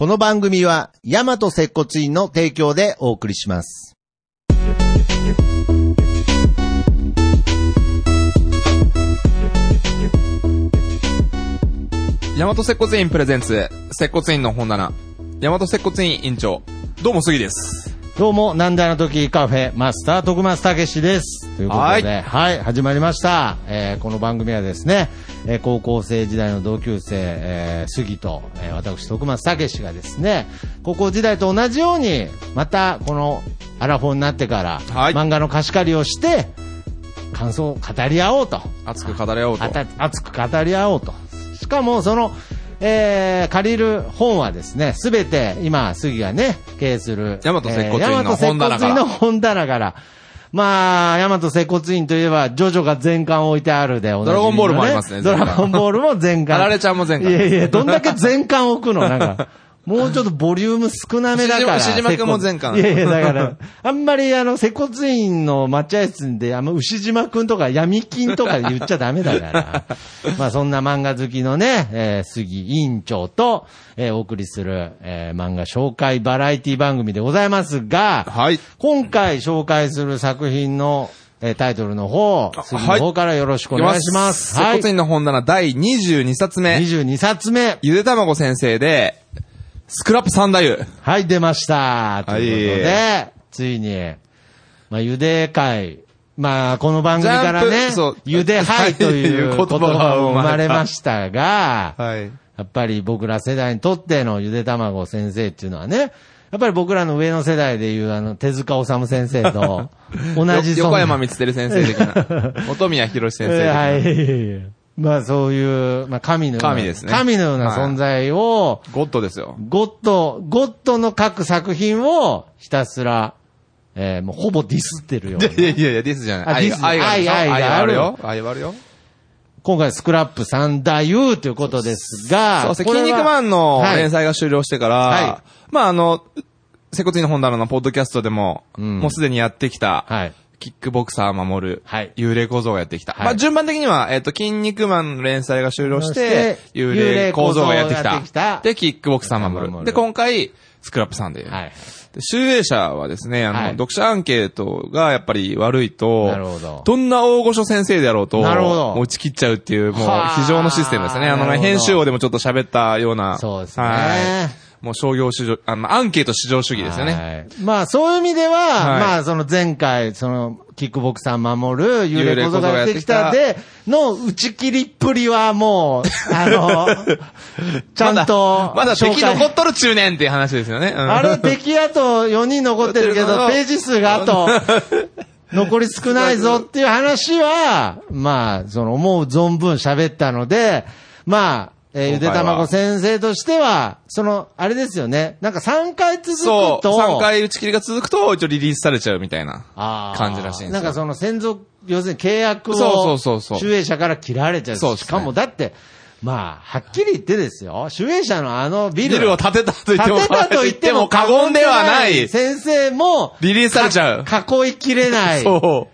この番組は、ヤマト接骨院の提供でお送りします。ヤマト接骨院プレゼンツ、接骨院の本棚。ヤマト接骨院院長、どうも杉です。どうも、なんであの時カフェ、マスター徳松たけしです。ということで、はい、始まりました。えーこの番組はですね、えー高校生時代の同級生、えー杉と、えー私、徳松たけしがですね、高校時代と同じように、また、この、アラフォーになってから、はい漫画の貸し借りをして、感想を語り合おうと。熱く語り合おうと。熱く語り合おうと。しかも、その、えー、借りる本はですね、すべて今、杉がね、経営する。大和接骨院のえー大和接骨院の本棚から。まあ、大和接骨院といえば、ジョジョが全巻置いてあるで、おなじみのドラゴンボールもありますねドラゴンボールも全巻。あられちゃんも全巻いやいや、どんだけ全巻置くのなんか。もうちょっとボリューム少なめだから。牛島君も全巻いやいや、だから、あんまりあの、接骨院の待合室で、あんま牛島くんとか闇金とか言っちゃダメだから。まあそんな漫画好きのね、えー杉委員長と、えーお送りする、えー漫画紹介バラエティ番組でございますが、はい。今回紹介する作品の、えータイトルの方、あ杉の方からよろしくお願いします。接骨院の本棚第22冊目。22冊目。ゆでたまご先生で、スクラップ三太夫。はい、出ました。ということで、はついに、まあ、ゆで会。まあ、この番組からねゆではいというはい言葉が生まれましたが、はい。やっぱり僕ら世代にとってのゆで卵先生っていうのはね、やっぱり僕らの上の世代でいうあの手塚治虫先生と 同じよ横山光光輝先生的な。本宮博先生的な。はい。まあそういう、まあ神のような、神ですね神のような存在を、ゴッドですよ。ゴッド、ゴッドの各作品をひたすら、えーもうほぼディスってるような。いやいやいや、ディスじゃない。あディス愛が愛がある愛愛があるよ。愛はあるよ。今回スクラップ三大優ということですが、そうですね、これは筋肉マンのはい連載が終了してから、はまああの、接骨院の本棚のポッドキャストでも、うんもうすでにやってきた、はい。キックボクサー守る、はい幽霊構造がやってきた。はいまあ順番的には、えっ、と、筋肉マンの連載が終了してて、幽霊構造がやってき幽霊構造がやってきたた。で、キックボクサー守る。守るで、今回、スクラップさんで。はい。で集英社はですね、あの、はい読者アンケートがやっぱり悪いと、なるほどどんな大御所先生であろうと、なるほどもう打ち切っちゃうっていう、もうはあ非常のシステムですね。あのね、編集王でもちょっと喋ったような。そうですねはい。もう商業市場、あの、アンケート市場主義ですよね。はい。まあ、そういう意味では、はいまあ、その前回、その、キックボクサー守る、幽霊小僧がやってきたで、の打ち切りっぷりはもう、あの、ちゃんと、まだ、まだ敵残っとる中年っていう話ですよね。うんあれ、敵あと4人残ってるけど、ページ数があと、残り少ないぞっていう話は、まあ、その思う存分喋ったので、まあ、えーゆで今回はたまご先生としては、その、あれですよね。なんか3回続そう、くと、3回打ち切りが続くと、一応リリースされちゃうみたいな感じらしいんですよ。なんかその専属、要するに契約を、そうそうそうそう集英社から切られちゃう。そうねしかもだって、まあ、はっきり言ってですよ、集英社のあのビル。ビルを建てたと言っても、建てたと言っても過言ではない。先生も、リリースされちゃう。か囲いきれない。そ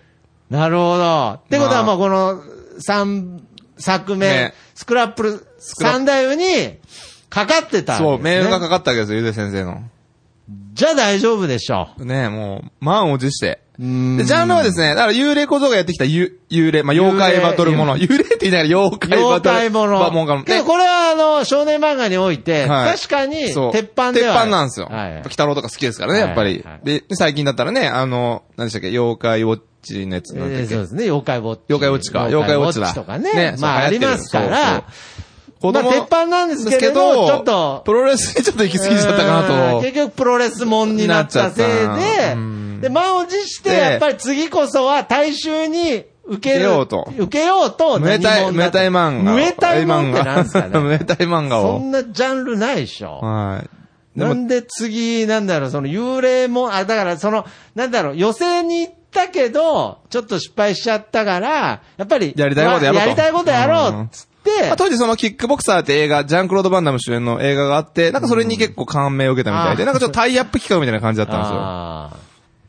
う。なるほど。ってことは、まあまあ、この3作目、ねスクラップラッ三代にかかってたね、そう、メールがかかったわけですよ、ゆで先生の。じゃあ大丈夫でしょねもう、満を持して。で、ジャンルはですね、だから幽霊小僧がやってきたゆ幽霊、まあ、妖怪バトルもの。幽霊って言いながら妖怪バ妖トル。怪もの。バもの。けどこれはあの、少年漫画において、はい確かに、そう鉄板では。鉄板なんですよ。はい鬼。太郎とか好きですからね、やっぱりはいはい。で、最近だったらね、あの、何でしたっけ、妖怪ウォッチのやつなんだっけえーそうですね、妖怪ウォッチ。妖怪ウォッチか妖怪ウォッチだとかね。ねそうまあ、ありますから、そう子供まあ、鉄板なんですけれど、ちょっと、プロレスにちょっと行き過ぎちゃったかなと。うん結局プロレスもんになったせいなっちゃったでうん、で、満を持して、でやっぱり次こそは大衆に受ける。受けようと受けようと。ムエタイ、ムエタイ漫画。ムエタイ漫画なんですかムエね。タイ漫画を。そんなジャンルないでしょ。はい。なんで次、なんだろう、その幽霊も、あ、だからその、なんだろう、予選に行ったけど、ちょっと失敗しちゃったから、やっぱり、やりたいことやろうやりたいことやろうっつって、まあ当時そのキックボクサーって映画、ジャンクロード・バンダム主演の映画があって、なんかそれに結構感銘を受けたみたいで、うんなんかちょっとタイアップ企画みたいな感じだったんですよ。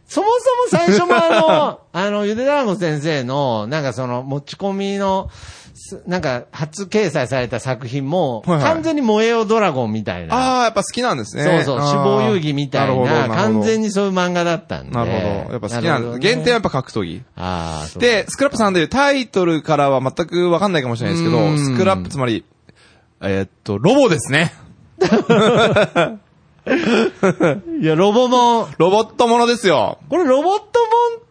そもそも最初もあの、あの、ゆでだんご先生の、なんかその、持ち込みのすなんか、初掲載された作品も、はいはい完全に燃えよドラゴンみたいな。ああ、やっぱ好きなんですね。そうそう、死亡遊戯みたいな、完全に。にそういう漫画だったんで。なるほど。やっぱ好きなんです。ね原点はやっぱ格闘技。ああ、そうで、スクラップさんでいうタイトルからは全くわかんないかもしれないですけど、うんスクラップ、つまり、えーっと、ロボですね。いや、ロボモン、ロボットものですよ。これロボットモン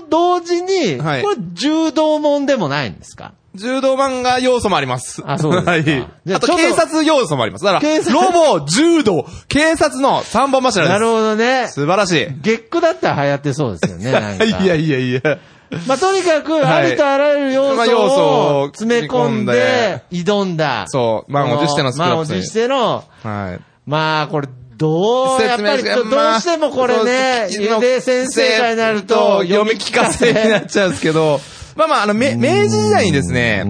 と同時に、はいこれ柔道モンでもないんですか？柔道漫画要素もあります。あそうですかはい。じゃあちょっと警察要素もあります。だから、警察ロボ、柔道、警察の三本柱です。なるほどね。素晴らしい。月句だったら流行ってそうですよね、なんか。いやいやいや。まあ、とにかく、はいありとあらゆる要まあ要素素をを詰め込んで、挑んだ。そう満を持してのスクラップ満を持しての、はい。まあ、これ、どう、やっぱり、どうしてもこれね、ゆで先生がになると、読み聞かせになっちゃうんですけど、まあまあ、あの、め明治時代にですね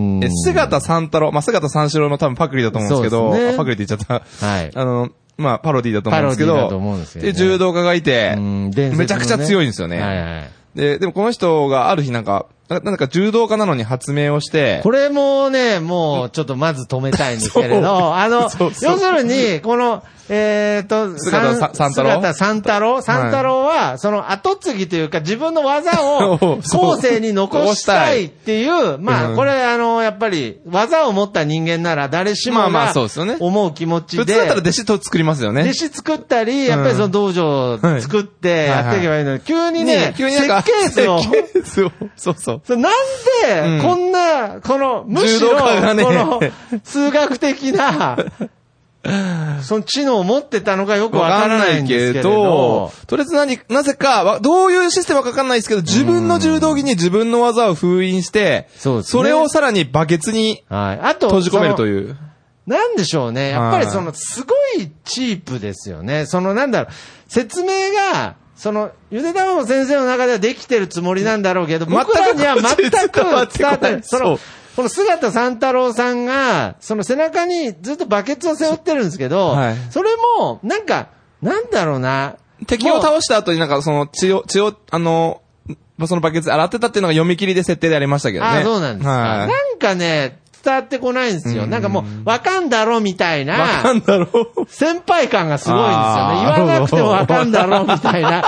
姿三太郎、まあ、姿三四郎の多分パクリだと思うんですけど、ねあパクリって言っちゃった。はい。あの、まあ、パロディだと思うんですけど、でねで、柔道家がいて、ねめちゃくちゃ強いんですよね。はいはい。で、でもこの人がある日なんか、ななんか柔道家なのに発明をして、これもね、もう、ちょっとまず止めたいんですけれど、あの、そうそう。要するに、この、えっと、姿さ三太郎？姿三太郎？三太郎は、その後継ぎというか、自分の技を 後世に残したいっていう、まあ、うん。これ、あの、やっぱり、技を持った人間なら誰しもがそうですよね。思う気持ちで、普通だったら弟子と作りますよね。弟子作ったり、やっぱりその道場を作ってやっていけばいいのに、急にね、急になんか、設計図を、設計図を。そうそう。それなんで、こんな、この、むしろ、この、数学的な、その知能を持ってたのかよくわからないんですけれど、とりあえず何、なぜか、わどういうシステムかわかんないですけど、自分の柔道着に自分の技を封印して、そねれをさらにバケツに閉じ込めるとう。いう。なんでしょうね。やっぱりはいその、すごいチープですよね。その、なんだろう、説明が、その、ゆで卵先生の中ではできてるつもりなんだろうけど、僕らには全く伝わってない。そのこの姿三太郎さんが、その背中にずっとバケツを背負ってるんですけど、はいそれも、なんか、なんだろうな。敵を倒した後になんかその血を、血を、あの、そのバケツ洗ってたっていうのが読み切りで設定でありましたけどね。ああ、そうなんですか。はなんかね、伝わってこないんですよ。なんかもう、わかんだろみたいい。わなか、んだろう。先輩感がすごいんですよね。言わなくてもわかんだろみたいな、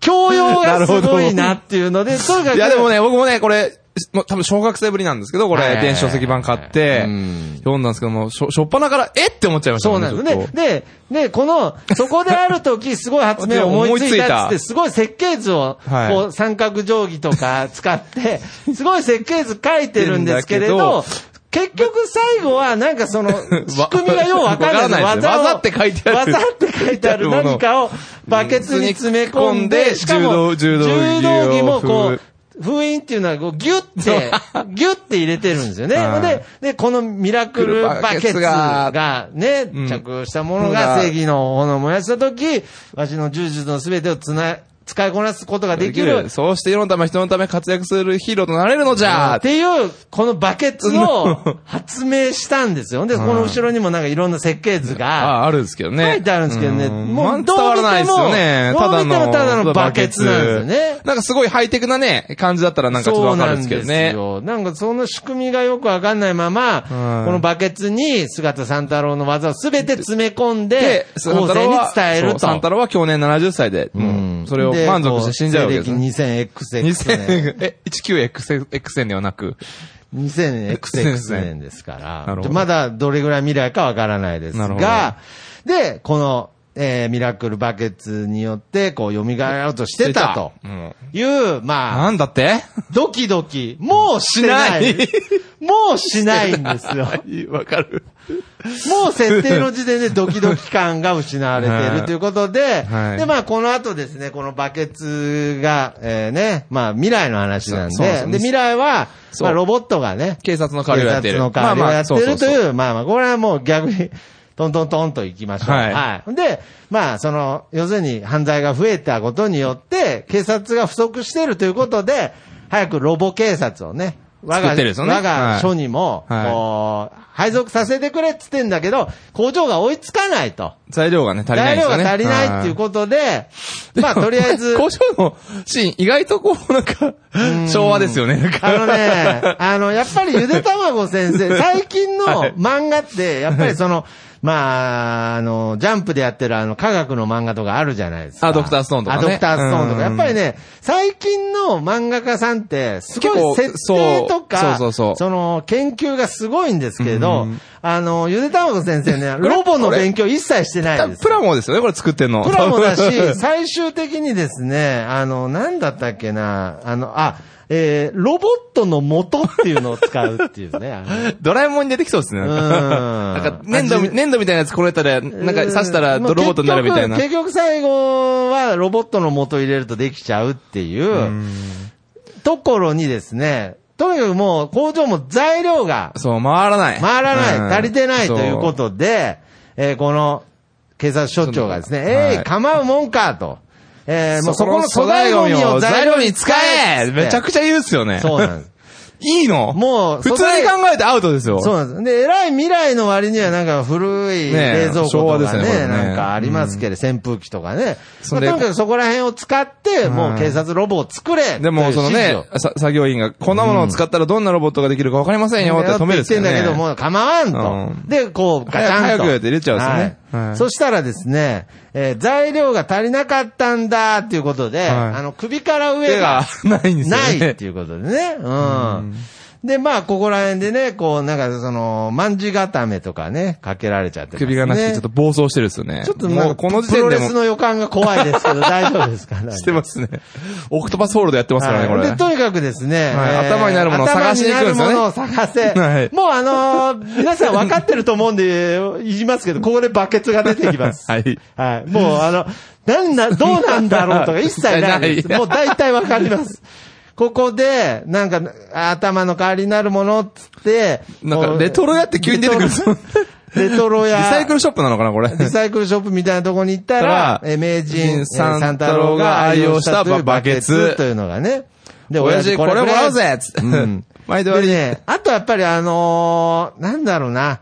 教養がすごいなっていうので、とにかく。いやでもね、僕もね、これ、もう多分小学生ぶりなんですけど、これ、電子書籍版買ってうん、読んだんですけども、しょ、しょっぱなから、えって思っちゃいましたそうなんです。で、で、で、この、そこである時、すごい発明を 思いついたっつって、すごい設計図を、はいこう、三角定規とか使って、すごい設計図書いてるんですけれど だ、結局最後は、なんかその、仕組みがようわかんない。わからないですね。を技って書いてある。技って書いてある。何かをバケツに詰め込んで、しかも、柔道着もこ封う、封印っていうのは、こう、ギュって、ギュって入れてるんですよね。はい。で、で、このミラクルバケツが、ね、うん。着用したものが正義の炎を燃やしたとき、わしの柔術のすべてをつな、使いこなすことができる。そうして世のため人のため活躍するヒーローとなれるのじゃっていう、このバケツを発明したんですよ。で、この後ろにもなんかいろんな設計図が、あ、あるんですけどね。書いてあるんですけどねうんもうまあ伝わらないですよね。どう見てもただの、どう見てもただのバケツなんですよねなんかすごいハイテクなね、感じだったらなんかちょっとわかるんですけどね。そうなんですよ。なんかその仕組みがよくわかんないまま、うんこのバケツに姿三太郎の技をすべて詰め込んでで、、後世に伝えると。そうサンタロウは去年70歳で、もうそれを満足して死んじゃうわけですね。2000XX 年。2000、え、19XX 年ではなく、2000XX 年ですから。なるほどまだどれぐらい未来かわからないですが、で、この、えーミラクルバケツによって、こう、蘇ろうとしてたとうんいう、まあ、なんだって？ドキドキ、もうしない。もうしないんですよ。わかる。もう設定の時点でドキドキ感が失われている ということで、はい。で、まあ、この後ですね、このバケツが、えーね、まあ、未来の話なんで、そうそうそう。で、未来は、まあ、ロボットがね、警察の代わりをやってる。警察の代わりをやってるという、まあまあ、これはもう逆に、トントントンと行きましょう。はいはい。で、まあ、その、要するに犯罪が増えたことによって、警察が不足しているということで、早くロボ警察をね、我が、ね我が署にも、はい配属させてくれって言ってんだけど、工場が追いつかないと。材料がね、足りない材料。が足りないっていうことで、まあ、とりあえず、工場のシーン、意外とこう、なんか、昭和ですよね。あのね、あの、やっぱりゆでたまご先生、最近のはい漫画って、やっぱりその、まあ、あの、ジャンプでやってるあの、科学の漫画とかあるじゃないですか。あドクターストーンとかねあ、ドクターストーンとうんか。やっぱりね、最近の漫画家さんって、すごい設定とか、そうそうそうそうその、研究がすごいんですけどうん、あの、ゆでたまご先生ね、ロボの勉強一切してないんですよプラモですよね、これ作ってんの。プラモだし、最終的にですね、あの、なんだったっけな、あの、あ、えー、ロボットの元っていうのを使うっていうね。ドラえもんに出てきそうですね。なんか 粘土み、粘土みたいなやつこれたら、なんか刺したらロボットになるみたいな。結局結局最後はロボットの元入れるとできちゃうっていうところにですね、とにかくもう工場も材料がそう、回らない。回らない、うん足りてないということで、えーこの警察署長がですね、えい、はい構うもんかと。えーもうそそこの粗大ゴミを材料に使えめちゃくちゃ言うっすよね。そうなんです。いいの？もう普通に考えてアウトですよ。そうなんです。で、偉い未来の割にはなんか古い冷蔵庫とかね、ねねなんかありますけど、扇風機とかね。そんでまあとにかくそこら辺を使って、もう警察ロボを作れでも、そのね、さ作業員が、こんなものを使ったらどんなロボットができるかわかりませんよって止めるっすよね。言ってんだけど、もう構わんと。うんで、こう、ガチャンと。早く早くって入れちゃうんですよねはいそしたらですね、えー材料が足りなかったんだっていうことで、はいあの、首から上手がが ないんですよなね。いっていうことでね。うん。で、まあ、ここら辺でね、こう、なんか、その、万字固めとかね、かけられちゃってね。首がなしでちょっと暴走してるっすよね。ちょっともうこの時プロ点でもレスの予感が怖いですけど、大丈夫ですか？してますね。オクトパスホールドやってますからね、これ。はいで、とにかくですね、はいえー頭になるものを探しに行くんですよね頭になるものを探せ。はいもうあのー皆さん分かってると思うんで、言いますけど、ここでバケツが出てきます。はい。はい。もうあの、なんだ、どうなんだろうとか一切ないです。ないもう大体わかります。ここで、なんか、頭の代わりになるものっつって、なんかレトロ屋って急に出てくるレトロレトロリ屋。サイクルショップなのかな、これ。リサイクルショップみたいなところに行ったらえー名人、えー三三太郎が愛用したバケツツというのがね。で親父これもらうぜつってうん。毎度あね、あとやっぱりあのーなんだろうな、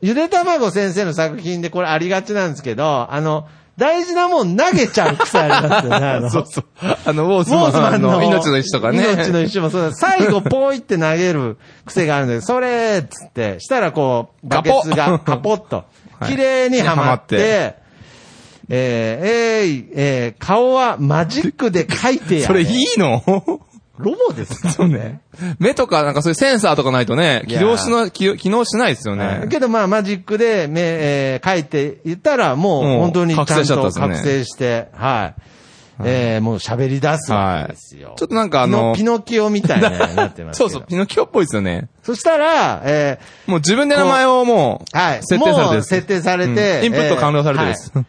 ゆでたまご先生の作品でこれありがちなんですけど、あの、大事なもん投げちゃう癖ありますよね、あの。そうそう。あの、ウォーズマンの命の石とかね。命の石もそうだ。最後、ポイって投げる癖があるんだけど、それっつって、したらこう、バケツがカポッと、綺麗にはまっ、てえー、えー、えー、顔はマジックで描いてやれ。それいいの？ロボですか？そうね。目とかなんかそういうセンサーとかないとね、起動しな、起機能しないですよね。けどまあマジックで目、えー、描いて言ったらもう本当にちゃん覚醒しちゃったとんですね覚醒して、はい。えー、もう喋り出すわけですよ。ちょっとなんかあのピノキオみたいなになってます。そうそう、ピノキオっぽいですよね。そしたら、えもう自分で名前をもう、ー、はい。設定されて設定されて、うんインプット完了されてです。えーはい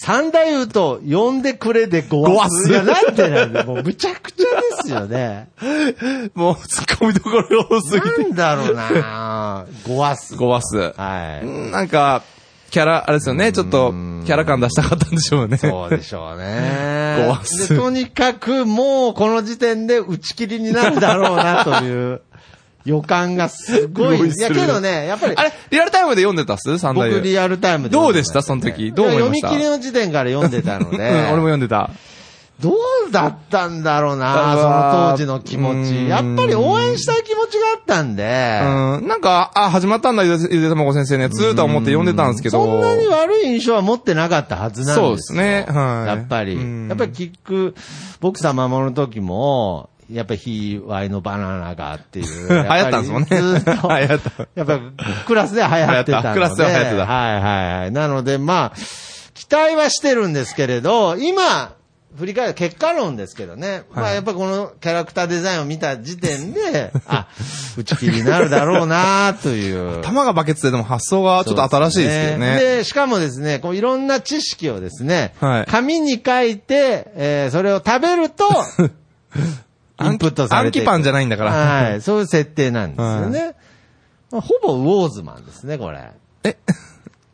三太夫と呼んでくれでごわす。ごわすいや、なんでなんで、もうむちゃくちゃですよね。もう突っ込みどころ多すぎて。なんだろうなごわす。ごわす。はい。うんなんか、キャラ、あれですよね、ちょっと、キャラ感出したかったんでしょうね。そうでしょうね。ごわすでとにかくもうこの時点で打ち切りになるだろうなという予感がすごい。いやけどね、やっぱりあれ、リアルタイムで読んでた？っす三代僕リアルタイムでどうでした？その時。どう思いました？や読み切りの時点から読んでたので、うん、俺も読んでた。どうだったんだろうな、そー。の当時の気持うん。ち。やっぱり応援したい気持ちがあったんで、うん、なんか、あ、始まったんだ、ゆでゆでたまご先生のやつ、とは思って読んでたんですけど。そんなに悪い印象は持ってなかったはずなんですよ。そうですね。はい。やっぱり。うん。やっぱりキック、ボクサー守る時も、やっぱりヒーワイのバナナがっていう。流行ったんですもんねずーっと 流行ったやっぱりクラスでは流行ってたので。クラスでは流行ってたはいはいはい。なのでまあ、期待はしてるんですけれど、今、振り返る結果論ですけどね。まあやっぱこのキャラクターデザインを見た時点で、あ、打ち切りになるだろうなという。玉がバケツででも発想がちょっと新しいですけどね。で、しかもですね、こういろんな知識をですね、はい紙に書いて、えーそれを食べると、インプットされて暗記パンじゃないんだからはい。そういう設定なんですよね。まあほぼウォーズマンですね、これ。え？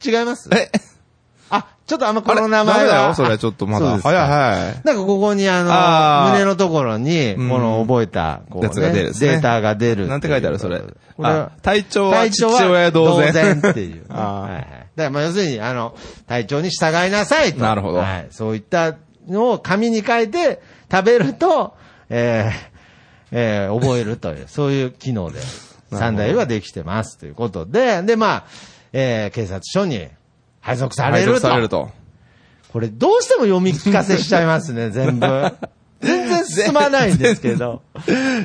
違います？え？あ、ちょっとあんまこの名前だよ、それちょっとまだ。そうですか早い早い。なんかここにあの、あー胸のところに、こうんの覚えた、こうねやつが出るねデータが出る。なんて書いてあるそれ？あ、体調は父体調は親同然。っていう ね、はいはい。だからまあ要するに、あの、体調に従いなさいと。なるほどはい。そういったのを紙に書いて食べると、えー、えー、覚えるという、そういう機能で、三台はできてますということで、で、まあ、えー、警察署に配属され配ると。ると。これどうしても読み聞かせしちゃいますね、全部。全然進まないんですけど。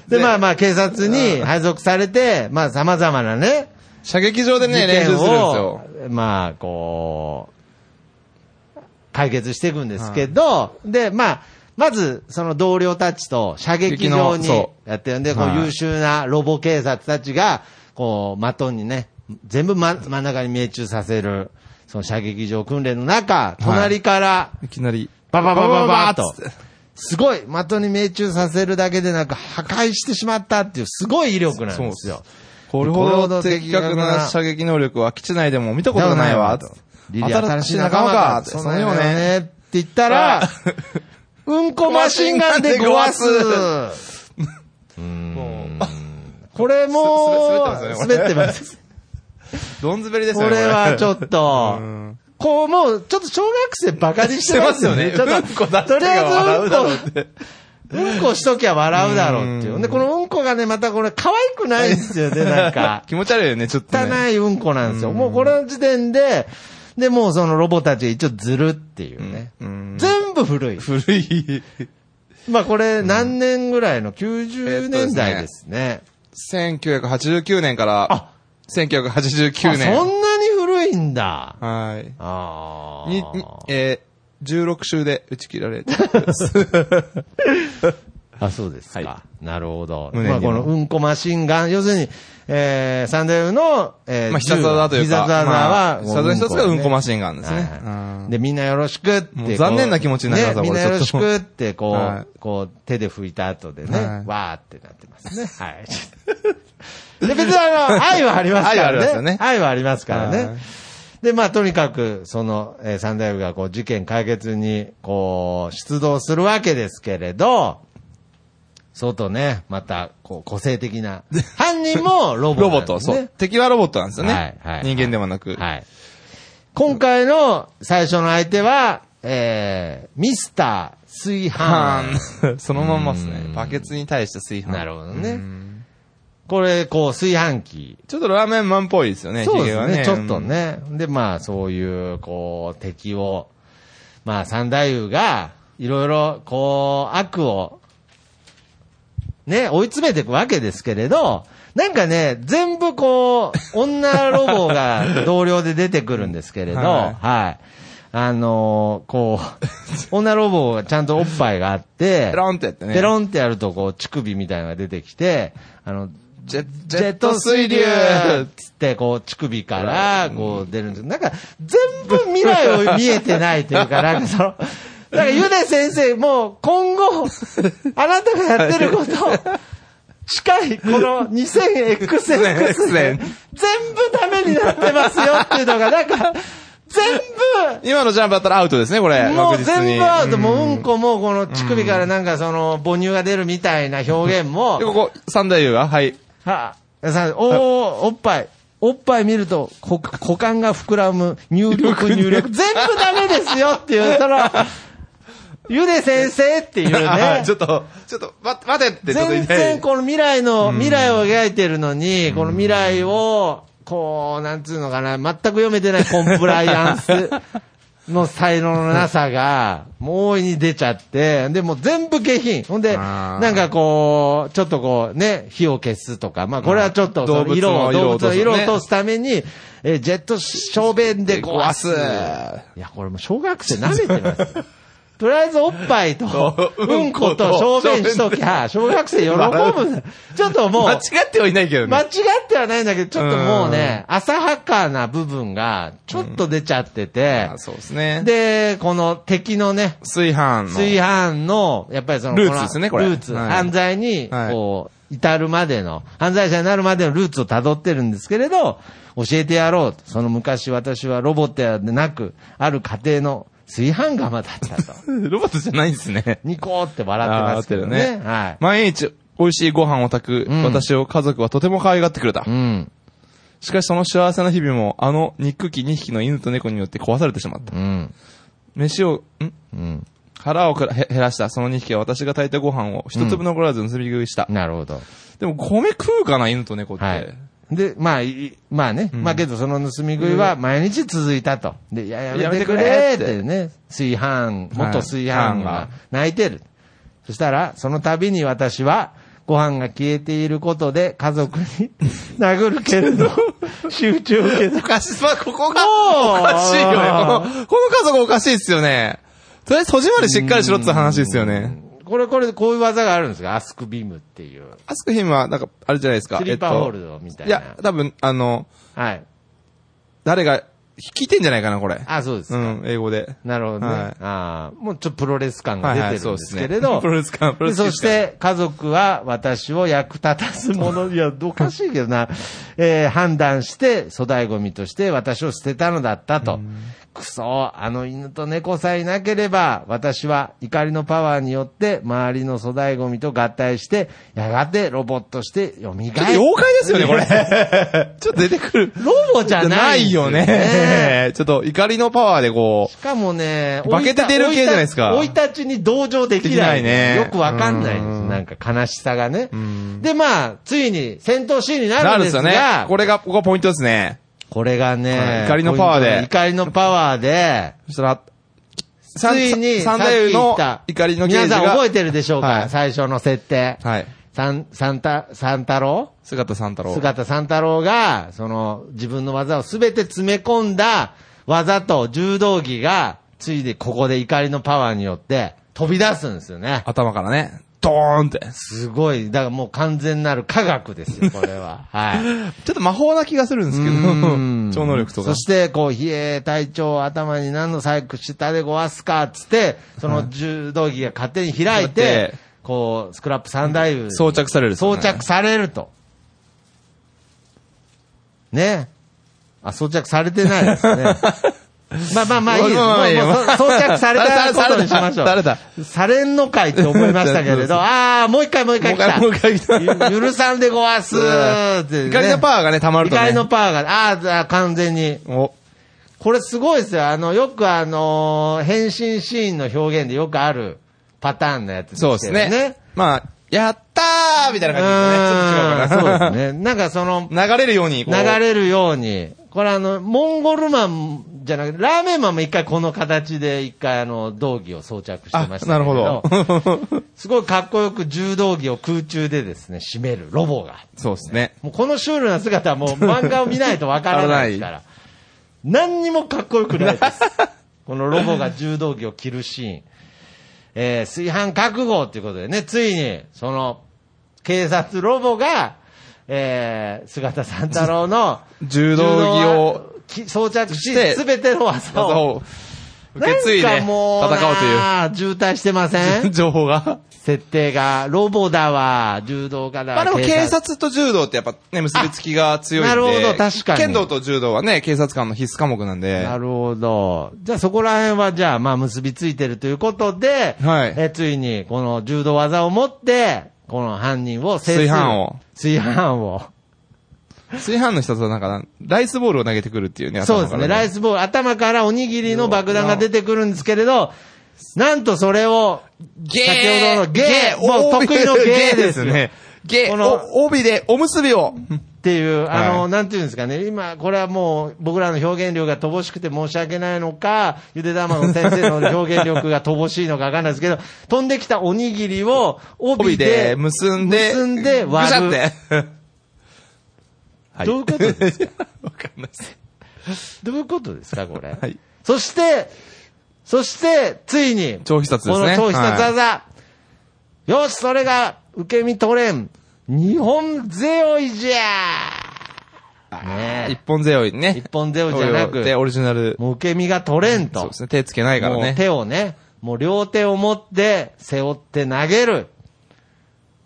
で、まあまあ警察に配属されて、まあ様々なね、射撃場でね、練習するんですをよ。、まあこう、解決していくんですけど、で、まあ、まず、その同僚たちと射撃場にやってるんで、こうはい優秀なロボ警察たちが、こう、的にね、全部真真ん中に命中させる、その射撃場訓練の中、隣から、いきなり。バババババーと。すごい、的に命中させるだけでなんか破壊してしまったっていう、すごい威力なんですよ。これほど的確な射撃能力は基地内でも見たことがないわ。リリー新しい仲間か。そのよね。って言ったら、うんこマシンガンでごわす。も これも、す滑ってますね どん滑りですね。これはちょっと。こうもう、ちょっと小学生バカにしてますよね。ちょっと、とりあえず笑うんこ、うんこしときゃ笑うだろうっていうう。んで、このうんこがね、またこれ可愛くないんですよね、なんか。気持ち悪いよね、ちょっと汚ね。いうんこなんですよ。うんもうこの時点で、で、もうそのロボたちが一応ずるっていうね。うん全部古い。古い。まあこれ何年ぐらいの ?90 年代ですね。1989年からあ、1989あそんな年。に古いんだ。はい。ああ。に、にえー、16週で打ち切られて。あ、そうですか。はなるほど。まあこのうんこマシンガン、要するに、えー、サンデーの、えー、まあ、必殺技というか。必殺技は、まあ必殺技一つがうんこマシシンガンですね。はいで、みんなよろしくって残念な気持ちになりますわね、みんなよろしくって、こう、はいこう、手で拭いた後でね、はいわーってなってますね。はい。で、別にあの、愛はありますからね。愛はありますよね愛はありますからね。はいで、まあ、とにかく、その、えー、三大夫が、こう、事件解決に、こう、出動するわけですけれど、相当ね、また、こう、個性的な。犯人もロボロボット、なんですね。そう。敵はロボットなんですよね。はいはい人間ではなく。はい。今回の最初の相手は、えー、ミスター炊は飯。ん。そのまんまですねう。んバケツに対して炊飯。なるほどねうんこれ、こう、炊飯器。ちょっとラーメンマンっぽいですよね、そうですね、ね。ちょっとね。で、まあ、そういう、こう、敵を、まあ、三太夫が、いろいろ、こう、悪を、ね、追い詰めていくわけですけれど、なんかね、全部こう、女ロボが同僚で出てくるんですけれど、は、はい。あのーこう、女ロボがちゃんとおっぱいがあって、ペロンってやってね。ペロンってやると、こう、乳首みたいなのが出てきて、あの、ジェジェット水流！つって、こう、乳首から、こう、出るんです。なんか、全部未来を見えてないというか、なんかその、だから、ゆで先生、もう、今後、あなたがやってること、近い、この 2000XX X で、全部ダメになってますよっていうのが、なんか、全今のジャンプだったらアウトですね、これ。部、もう全部アウト、もううんこも、この乳首からなんかその、母乳が出るみたいな表現も。で、、ここ、三大優が、はい。はおー、おっぱい。おっぱい見ると、こ股間が膨らむ、入力、入力、全部ダメですよっていう、その、ゆで先生っていうね ち。ょっと、ちょっと、待待てって、全然この未来の、未来を描いてるのに、この未来を、こう、なんつうのかな、全く読めてないコンプライアンスの才能のなさが、もう大いに出ちゃって、でもう全部下品。ほんで、なんかこう、ちょっとこうね、火を消すとか、まあこれはちょっと動物の色を、色を動物の色を落とすために、えージェット小便で壊す。いや、これもう小学生舐めてますよ。とりあえずおっぱいと、そううんこと小便しときゃ、小学生喜ぶ。ちょっともう、間違ってはいないけどね。間違ってはないんだけど、ちょっともうね、浅はかな部分が、ちょっと出ちゃっててあ、そうですね。で、この敵のね、炊飯の。炊飯の、やっぱりその、ルーツですねこれルーツ、はい犯罪に、はいこう、至るまでの、犯罪者になるまでのルーツを辿ってるんですけれど、教えてやろうと。その昔私はロボットでなく、ある家庭の炊飯釜だったと。ロボットじゃないんですね。ニコーって笑ってますけどね。あー笑ってるはい。毎日美味しいご飯を炊く、うん私を家族はとても可愛がってくれた。うん。しかしその幸せな日々も、あの憎き2匹の犬と猫によって壊されてしまった。うん。飯を、ん？うん。腹を減らしたその2匹は私が炊いたご飯を一粒残らず盗み食いした。なるほど。でも米食うかな、犬と猫って。はい。で、まあ、いまあね、まあけどその盗み食いは毎日続いたと。で、いや、やめてくれっててね、炊飯、元炊飯はいが泣いてる。そしたら、その度に私は、ご飯が消えていることで家族に 殴るけれど、集中を受けた。おかしい。まあ、ここが、おかしいよね。この、この家族おかしいですよね。とりあえず、戸締まりしっかりしろって話ですよね。これ、これ、こういう技があるんですか？アスクビームっていう。アスクヒムは、なんか、あれじゃないですか。スリーパーホールドドみたいな。いや、多分、あの、はい。誰が、聞いてんじゃないかな、これ。あ、そうですか。うん、英語で。なるほどね。はいああ、もうちょっとプロレス感がはいはい、出てるんでそうですけれど、プロレス感、プロレスでそして、家族は私を役立たすもの、いや、おかしいけどな、えー判断して、粗大ゴミとして私を捨てたのだったと。くそ、あの犬と猫さえいなければ、私は怒りのパワーによって、周りの粗大ゴミと合体して、やがてロボットして蘇る。妖怪ですよね、これ。ちょっと出てくる。ロボじゃないんですよね。ちょっと怒りのパワーでこしかもね、化けて出る系じゃないですか？生い立ちに同情できない。ねよくわかんないです。うんなんか悲しさがねん。で、まあ、ついに戦闘シーンにう。なるんですすなるんでよねが。、これが、ここがポイントですね。これがね、はい怒りのパワーで怒りのパワーで、そしたら、ついに、三太夫の怒りのゲージが。皆さん覚えてるでしょうか、はい最初の設定。はい。サン、サンタ、サンタロウ姿三太郎。姿三太郎が、その、自分の技をすべて詰め込んだ技と柔道着が、ついでここで怒りのパワーによって飛び出すんですよね。頭からね、ドーンって。すごい。だからもう完全なる科学ですよ、これは。はい。ちょっと魔法な気がするんですけどうん、超能力とかそ。して、こう、冷え隊長頭に何の細工したでごわすか、つって、その柔道着が勝手に開いてて、こう、スクラップ三大夫。装着されるね装着されると。ね。あ、装着されてないですね。まあまあまあいいです。もうまあまあいいよもうそ装着されたことにしましょう。されたされんのかいって思いましたけれど、ああ、もう一回もう一回来た。もう一回来たゆ許さんでごわすーって、ね。怒りのパワーがね、溜まるとね。怒りのパワーが、あーあー、完全に。お、これすごいですよ。あの、よくあのー変身シーンの表現でよくあるパターンのやつですけどそうですね。まあ、やったーみたいな感じですね。ちょっと違うかな。そうですね。なんかその、流れるように。流れるように、これあの、モンゴルマンじゃなくて、ラーメンマンも一回この形で一回あの、道着を装着してましたなるほど すごいかっこよく柔道着を空中でですね、締めるロボが。そうですね。もうこのシュールな姿はもう漫画を見ないとわからないですから。何にもかっこよくないです。このロボが柔道着を着るシーン。えー、炊飯覚悟ということでね、ついに、その、警察ロボが、えー、姿三太郎の柔道着を、き装着し、すべての技を。を受け継いで戦うおうというなあ渋滞してません？情報が。設定が、ロボだわ、柔道家だわ。まあでも警察と柔道ってやっぱね、結びつきが強いんで。あなるほど確かに剣道と柔道はね、警察官の必須科目なんで。なるほど。じゃあそこら辺はじゃあまあ結びついてるということで、はいえついにこの柔道技を持って、この犯人を制する。炊飯を。炊飯を。炊飯の人となんか、ライスボールを投げてくるっていうね。そうですね。ライス。スボール、頭からおにぎりの爆弾が出てくるんですけれど、なんとそれを、ゲー先ほどのゲーもう得意のゲーですよね。ゲー、このお帯でおむすびを。っていう、あの、はいなんていうんですかね、今、これはもう、僕らの表現力が乏しくて申し訳ないのか、ゆで卵先生の表現力が乏しいのかわかんないですけど、飛んできたおにぎりを帯帯でで結んで。結んで割るて。は いどういうことですか？わかんないです。どういうことですか、これ？はいそして、そして、ついに、超必殺ですね。この超必殺技、よし、それが受け身取れん、日本背負いじゃはいねえ一本背負いね。一本背負いじゃなくで、オリジナル。もう受け身が取れんと。そうですね。手つけないからね。手をね、もう両手を持って背負って投げる。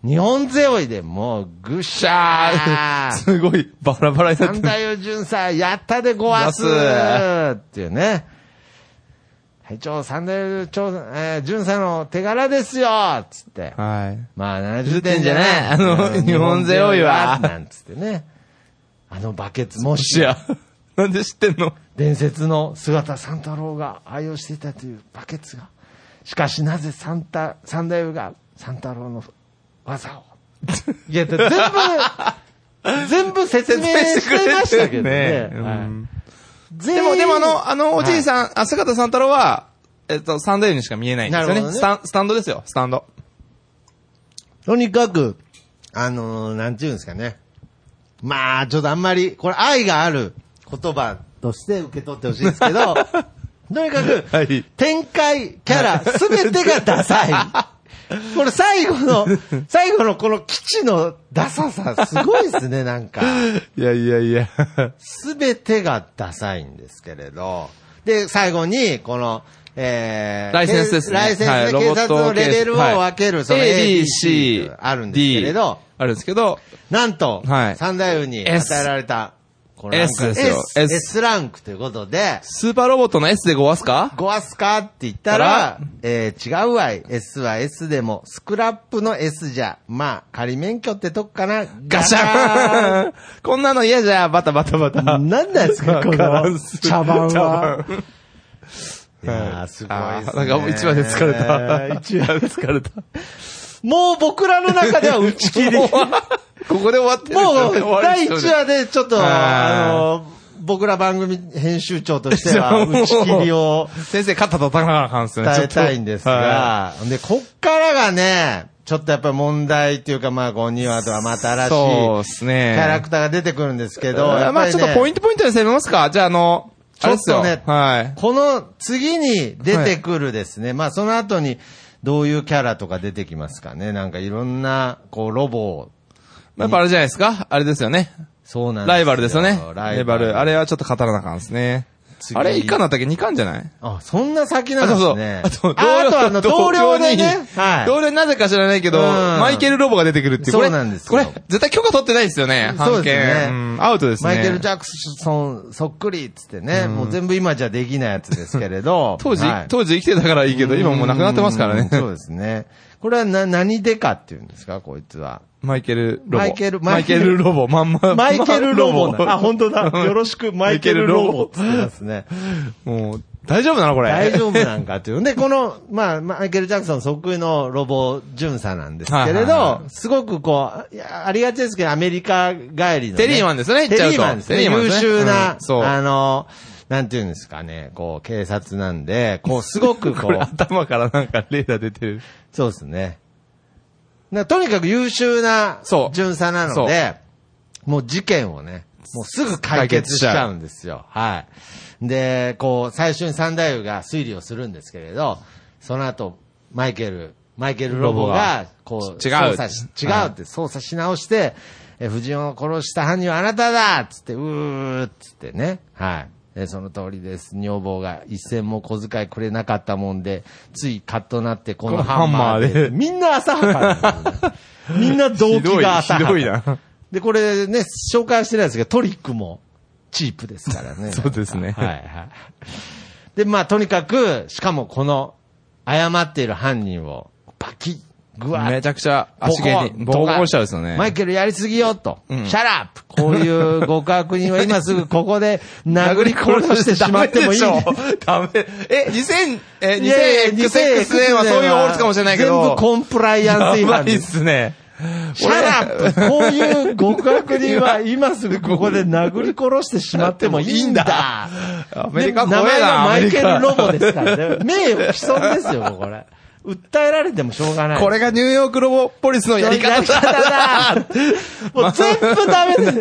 日本背負いでもう、ぐっしゃー すごい、バラバラになってる。三代淳さん、やったでごわすっていうね。はい、長、三代長、えー、淳さんの手柄ですよつって。はい。まあ、70点じゃない。あのうん日本背負いはなんつってね。あのバケツ、ももししや。なんで知ってんの？伝説の姿三太郎が愛用していたというバケツが。しかしなぜ三太、三代が三太郎の技を。いや、全部、全部説明してましたけどね。うんはいでも、でもあの、あのおじいさん、あ、姿三太郎は、えっと、サンダルにしか見えないんですよね。なるほどねスタン、スタンドですよ、スタンド。とにかく、あのーなんていうんですかね。まあ、ちょっとあんまり、これ愛がある言葉として受け取ってほしいですけど、とにかく、はい展開、キャラ、すべてがダサい。これ最後の、最後のこの基地のダサさ、すごいですね、なんか。いやいやいや。すべてがダサいんですけれど。で、最後に、この、えー、ライセンスですね。ライセンスではい警察のレベルをはい。分ける、その A, B, C あるんですけれど、あるんですけど、なんと、はい。三大夫に与えられた、このランク S ですよ S, S S ランクということで、スーパーロボットの S でごわすか？ごわすかって言ったら、えー、違うわい。S は S でも、スクラップの S じゃ、まあ、仮免許ってとこかな。ガシャーンこんなの嫌じゃ、バタバタバタ。なんなんですか、この茶番茶は。番いやーすごいですね。あーなんか一話で疲れた。一話で疲れた。もう僕らの中では打ち切り。もう、ここで終わってるんですよね終わ第りですよね1話でちょっと、はいあの、僕ら番組編集長としては、打ち切りを先生、肩叩かなあかんっすよね。伝えたいんですはが、で、こっからがね、ちょっとやっぱり問題っていうか、まあ、こう、2話とはまた新しいそうっすキね。ャラクターが出てくるんですけど、まあまあちょっとポイント。トポイントで攻めますかじゃああの、ちょっとねはい。この次に出てくるですね、まあ、その後に、どういうキャラとか出てきますかね？なんかいろんな、こう、ロボを、やっぱあれじゃないですか？あれですよね。そうなんライバルですよね。ラライバル。あれはちょっと語らなあかんですね。次あれ、1巻だったっけ ?2 巻じゃない？あ、そんな先なんあ、そうそう。ですね。あと、ああとあの、同僚でね、にはい。同僚になぜか知らないけど、うんマイケル・ロボが出てくるっていう。これそうなんですよこれ、絶対許可取ってないですよね。そうですねアウトですね。マイケル・ジャクソンそっくりっつってね、もう全部今じゃできないやつですけれど。当時はい、当時生きてたからいいけど、今もう亡くなってますからねうん。そうですね。これはな、何でかっていうんですか、こいつは。マイケル・ロボ。マイケルマイケル・ロボ。まんま。マイケル・ロボ。あ、本当だ。よろしく、マイケル・ロボって言ってますね。もう、大丈夫なのこれ。大丈夫なんかっていう。で、この、まあ、マイケル・ジャクソンそっくりのロボ巡査なんですけれどは、すごくこう、いやありがちですけど、アメリカ帰りの、ね。テリーマンですねテリーマンですね。優秀な、うんそうあの、なんていうんですかね、こう、警察なんで、こう、すごくこう、頭からなんかレーダー出てる。そうですね。なとにかく優秀な巡査なので、もう事件をね、もうすぐ解決しちゃうんですよ。はい。で、こう、最初に三大夫が推理をするんですけれど、その後、マイケル、マイケルロボが、こう、違う違うって捜査し直して、え、夫人を殺した犯人はあなただっつって、うーっつってね。はい。えその通りです。女房が一銭も小遣いくれなかったもんで、ついカッとなってこのハンマーで。みんな浅はかね。みんな動機が浅はか。ひいな。で、これね、紹介してないですけど、トリックもチープですからね。そうですねはいはい。で、まあ、とにかく、しかもこの、謝っている犯人を、バキッ、グワッめちゃくちゃ足毛に、ボコボコしちゃうんですよね。マイケルやりすぎよと。うんシャラップこういう極悪人は今すぐここで殴り殺してしまってもいい。ダメでしょダメ。え、2000、え、いやいや 2000XN はそういう法律かもしれないけど。全部コンプライアンス違やばいっ反です。すね。シャラップこういう極悪人は今すぐここで殴り殺してしまってもいいんだ。アメリカ怖えな。がマイケル・ロボですからね。名誉毀損ですよ、これ。訴えられてもしょうがない。カこれがニューヨークロボポリスのやり方だもう全部ダメです。全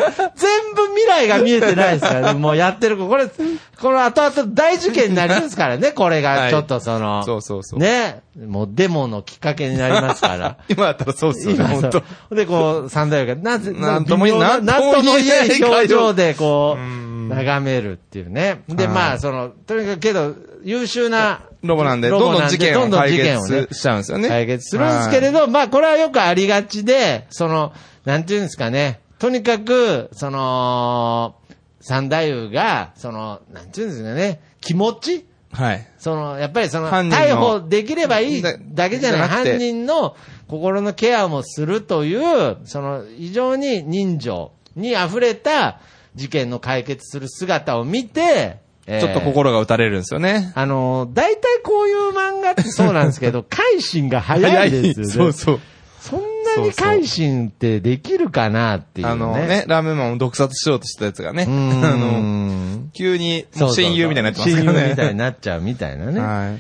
部未来が見えてないですからね。もうやってる。これ、この後々大事件になりますからね。これがちょっとその、そうそうそうね。もうデモのきっかけになりますから。今だったらそうっすよね、今本当で、こう、三大が、なぜ、なんとも言えななんともなんとも言えない表情で、こうう、ん眺めるっていうね。で、はいまあ、その、とにかくけど、優秀なロボなんで、どんどん事件を解決しちゃうんですよね。解決するんですけれど、まあこれはよくありがちで、その、なんていうんですかね、とにかく、その、三太夫が、その、なんていうんですかね、気持ち？はい。その、やっぱりその、逮捕できればいいだだけじゃない、犯人の心のケアもするという、その、非常に人情に溢れた事件の解決する姿を見て、えーちょっと心が打たれるんですよね。あの、大体こういう漫画ってそうなんですけど、改心が早いですよね。そうそう。そんなに改心ってできるかなっていうね。あのね、ラーメンマンを毒殺しようとしたやつがね。あの、急に、もう親友みたいになってますからね。親友みたいになっちゃうみたいなね。はい。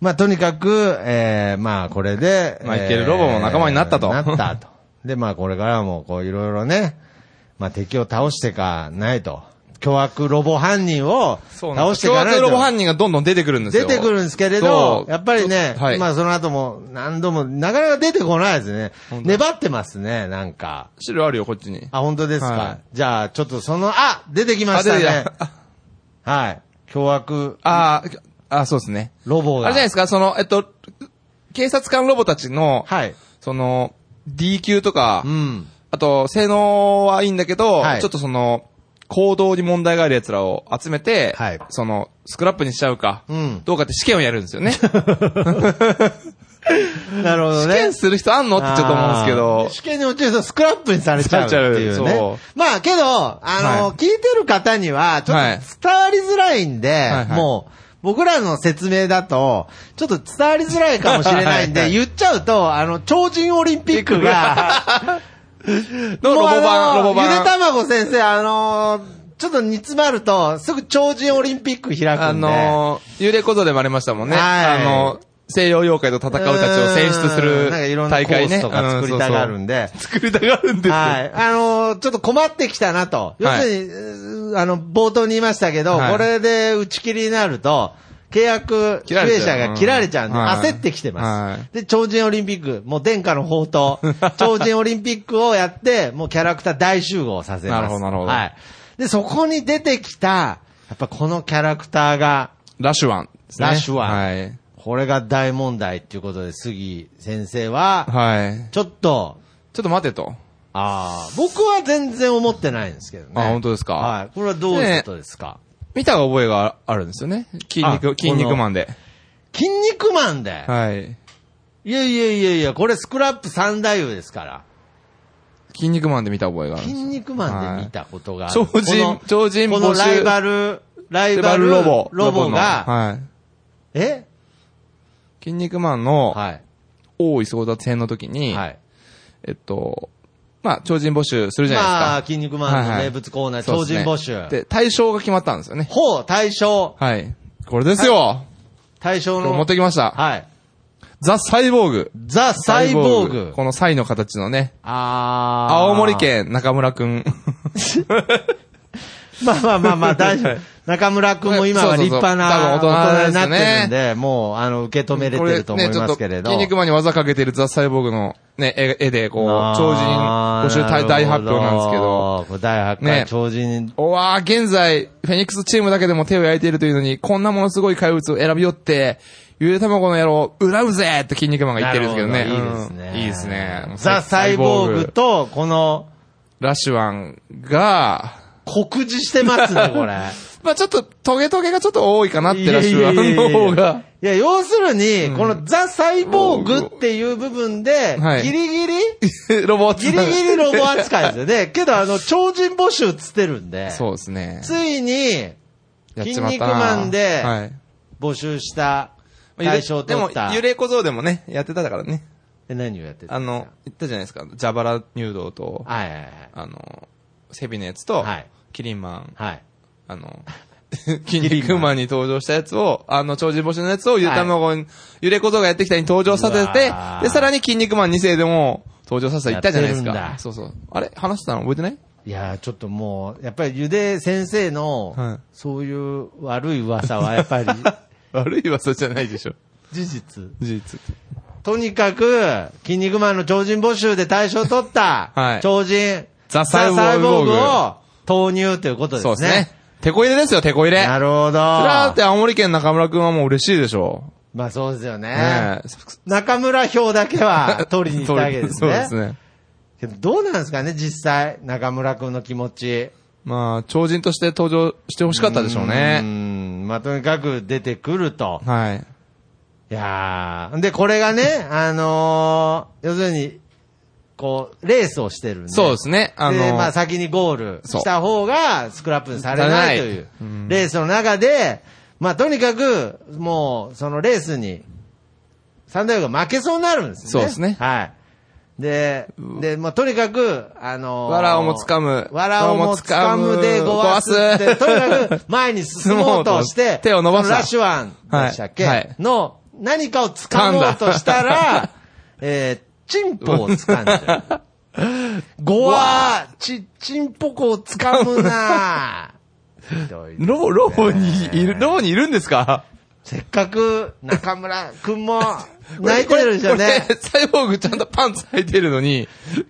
まあ、とにかく、えー、まあ、これで、マイケルロボも仲間になったとえーなったと。で、まあ、これからも、こう、いろいろね、まあ、敵を倒してかないと。凶悪ロボ犯人を倒していかないと。凶悪ロボ犯人がどんどん出てくるんですよ。出てくるんですけれそど、うやっぱりね、はいまあその後も何度も、なかなか出てこないですね。粘ってますね、なんか。資料あるよ、こっちに。あ、本当ですか。はじゃあ、ちょっとその、あ出てきましたね。はい。凶悪あーあ、そうですね。ロボが。あれじゃないですか、その、えっと、警察官ロボたちの、はい。その、D 級とか、うん。あと、性能はいいんだけど、はいちょっとその、行動に問題がある奴らを集めて、はい。その、スクラップにしちゃうか、うん。どうかって試験をやるんですよね。なるほどね。試験する人あんの？ってちょっと思うんですけあどー、試験に落ちるとスクラップにされちゃうっていうされちゃう。まあけど、あの、はい。聞いてる方には、ちょっはい。と伝わりづらいんで、はいはい。もう、僕らの説明だと、ちょっと伝わりづらいかもしれないんで、言っちゃうと、あの、超人オリンピックが、の ロボ版、ロのボ版。ゆでたまご先生、あのちょっと煮詰まると、すぐ超人オリンピック開くあんで。のー、幽霊小僧でもありましたもんね。はいあの、西洋妖怪と戦うたちを選出する大会ね。とか作りたがるんで。作りたがるんですよ。はい。あのーちょっと困ってきたなと。要するに、うーあの、冒頭に言いましたけど、はいこれで打ち切りになると、契約、切られちゃう主者が切られちゃうんで、焦ってきてます。はいで、超人オリンピック、もう殿下の宝刀、超人オリンピックをやって、もうキャラクター大集合させます。なるほどなるほどはい。で、そこに出てきた、やっぱこのキャラクターが、ラッシュワンですね。ラッシュワンはい。これが大問題っていうことで、杉先生は、はい。ちょっと、ちょっと待てと。ああ、僕は全然思ってないんですけどね。あ本当ですか？はい。これはどういうことですか、見た覚えがあるんですよね。筋あ肉、筋肉マンで。筋肉マンで、はい。い、やいやいやいや、これスクラップ三大夫ですから。筋肉マンで見た覚えがあるんですよ。筋肉マンで見たことがある。超人超人募集このライバル、ライレバルロボ。ロボのが、はい。え？筋肉マンのはい。大井争奪戦の時に、はい。えっと、まあ、超人募集するじゃないですか。まあ、筋肉マンの名物コーナー、超人募集。で、対象が決まったんですよね。ほう、対象。はい。これですよ、対象の。持ってきました。はい。ザ・サイボーグ。ザ・サイボーグ。このサイの形のね。あー青森。県中村くん。まあまあまあまあ、大丈夫。中村くんも今は立派な大人になってるんでもう、あの、受け止めれてると思いますけれど。筋肉マンに技かけてるザ・サイボーグのね、絵絵で、こう、超人あー募集大大発表なんですけど。。なるほこれ第8回ね超人、おわー、現在、フェニックスチームだけでも手を焼いているというのに、こんなものすごい怪物を選び寄って、ゆで卵の野郎、恨むぜって筋肉マンが言ってるんですけどね。いいですね。うんいいですね。ザ・サイボーグと、この、ラッシュワンが、酷似してますね、これ。まあちょっと、トゲトゲがちょっと多いかなって、ラッシュワンの方が。いや、要するに、このザ・サイボーグっていう部分では、いギリギリ、ロボギリギリロボ扱いですよね。けど、あの、超人募集つってるんで、そうですね。ついに、筋肉マンではい。募集した、まあ対象をでも取った。、幽霊小僧でもね、やってたからね。え何をやってたあの、言ったじゃないですか。蛇腹入道と、はいはいはい。あの、セビのやつと、はいキリンマン、はい。あの、筋肉マンに登場したやつを、あの、超人募集のやつを、ゆで卵に、ゆれ小僧がやってきたに登場させうてで、さらに筋肉マン2世でも登場させた言ったじゃないですか。そうそう。あれ？話してたの覚えてない？いやーちょっともう、やっぱりゆで先生の、はいそういう悪い噂はやっぱり 悪い噂じゃないでしょ。事実。事実。とにかく、筋肉マンの超人募集で大賞を取った、はい超人、ザサイボーグを投入ということですね。そうですね。手こ入れですよ、手こ入れ。なるほど。それはだって青森県中村くんはもう嬉しいでしょまあそうですよね。ね中村票だけは取りに行ったわけですね。そうですね。けどどうなんですかね、実際、中村くんの気持ち。まあ、超人として登場してほしかったでしょううね。ん。まあとにかく出てくると。はい。いやー。で、これがね、あのー要するに、こう、レースをしてるんで。そうですね。あの、で、まあ先にゴールした方がスクラップにされないという。レースの中で、まあとにかく、もう、そのレースに、サンダーが負けそうになるんですよね。そうですね。はい。で、で、まあとにかく、あのーわらをもつかむ。わらをもつかむでごわすって、とにかく前に進もうとして、手を伸ばしたそのラッシュワンでしたっけ、はい。はい。の、何かを掴もうとしたら、えー、チンポを掴んじゃう。ごわーち、ちんぽこを掴むなひどいですねロボ、ロボにいる、ロボにいるんですか？せっかく中村くんも 泣いてるんですよね。サイボーグちゃんとパンツ履いてるのに、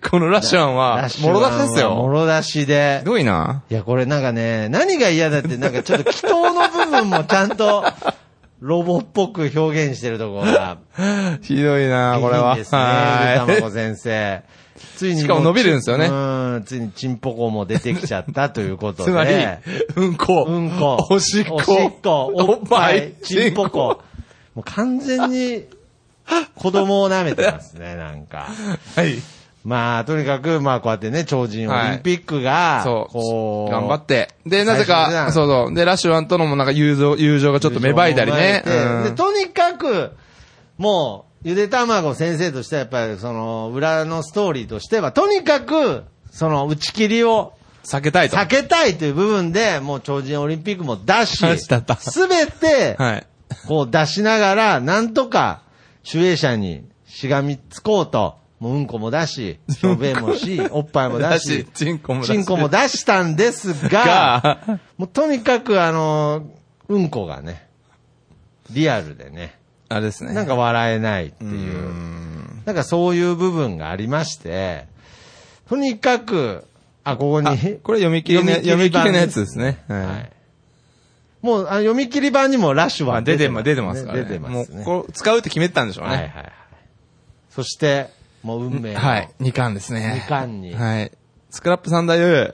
このラッシュンはもろ出しですよ。もろ出しでひ。どいな。いや、これなんかね、何が嫌だって、なんかちょっと祈祷の部分もちゃんと、ロボっぽく表現してるところが、ひどいな、これは。いいですね、ゆでたまこ先生。ついに。しかも伸びるんですよねうん、ついにチンポコも出てきちゃったということで。つまり、うんこ、うんこ。おしっこ、おしっこ、おっぱい、チンポコ。もう完全に、子供を舐めてますね、なんか。はい。まあ、とにかく、まあ、こうやってね、超人オリンピックが、そう。こう、頑張って。で、なぜか、そうそう。で、ラッシュワンとのもなんか友情、友情がちょっと芽生えたりね。うんとにかく、もう、ゆでたまご先生としてはやっぱり、その、裏のストーリーとしては、とにかく、その、打ち切りを避けたいと。避けたいという部分で、もう超人オリンピックも出し すべて、はい。こう出しながら、なんとか、守衛者にしがみつこうと、もううんこも出し、小便もし、おっぱいも出し、チンコも出しチンコも出したんですが、が、もうとにかくあの、うんこがね、リアルでね、あれですね。なんか笑えないっていう、なんかそういう部分がありまして、とにかく、あ、ここに、これ読み切りね、読み切りのやつですね。ははいい。もう、あ読み切り版にもラッシュはまあ、出てま、出てますからね。出てますね。もう、こう、使うって決めてたんでしょうね。はいはいはい。そして、もう運命のはい。2巻ですね。二巻にはい。スクラップ三大優、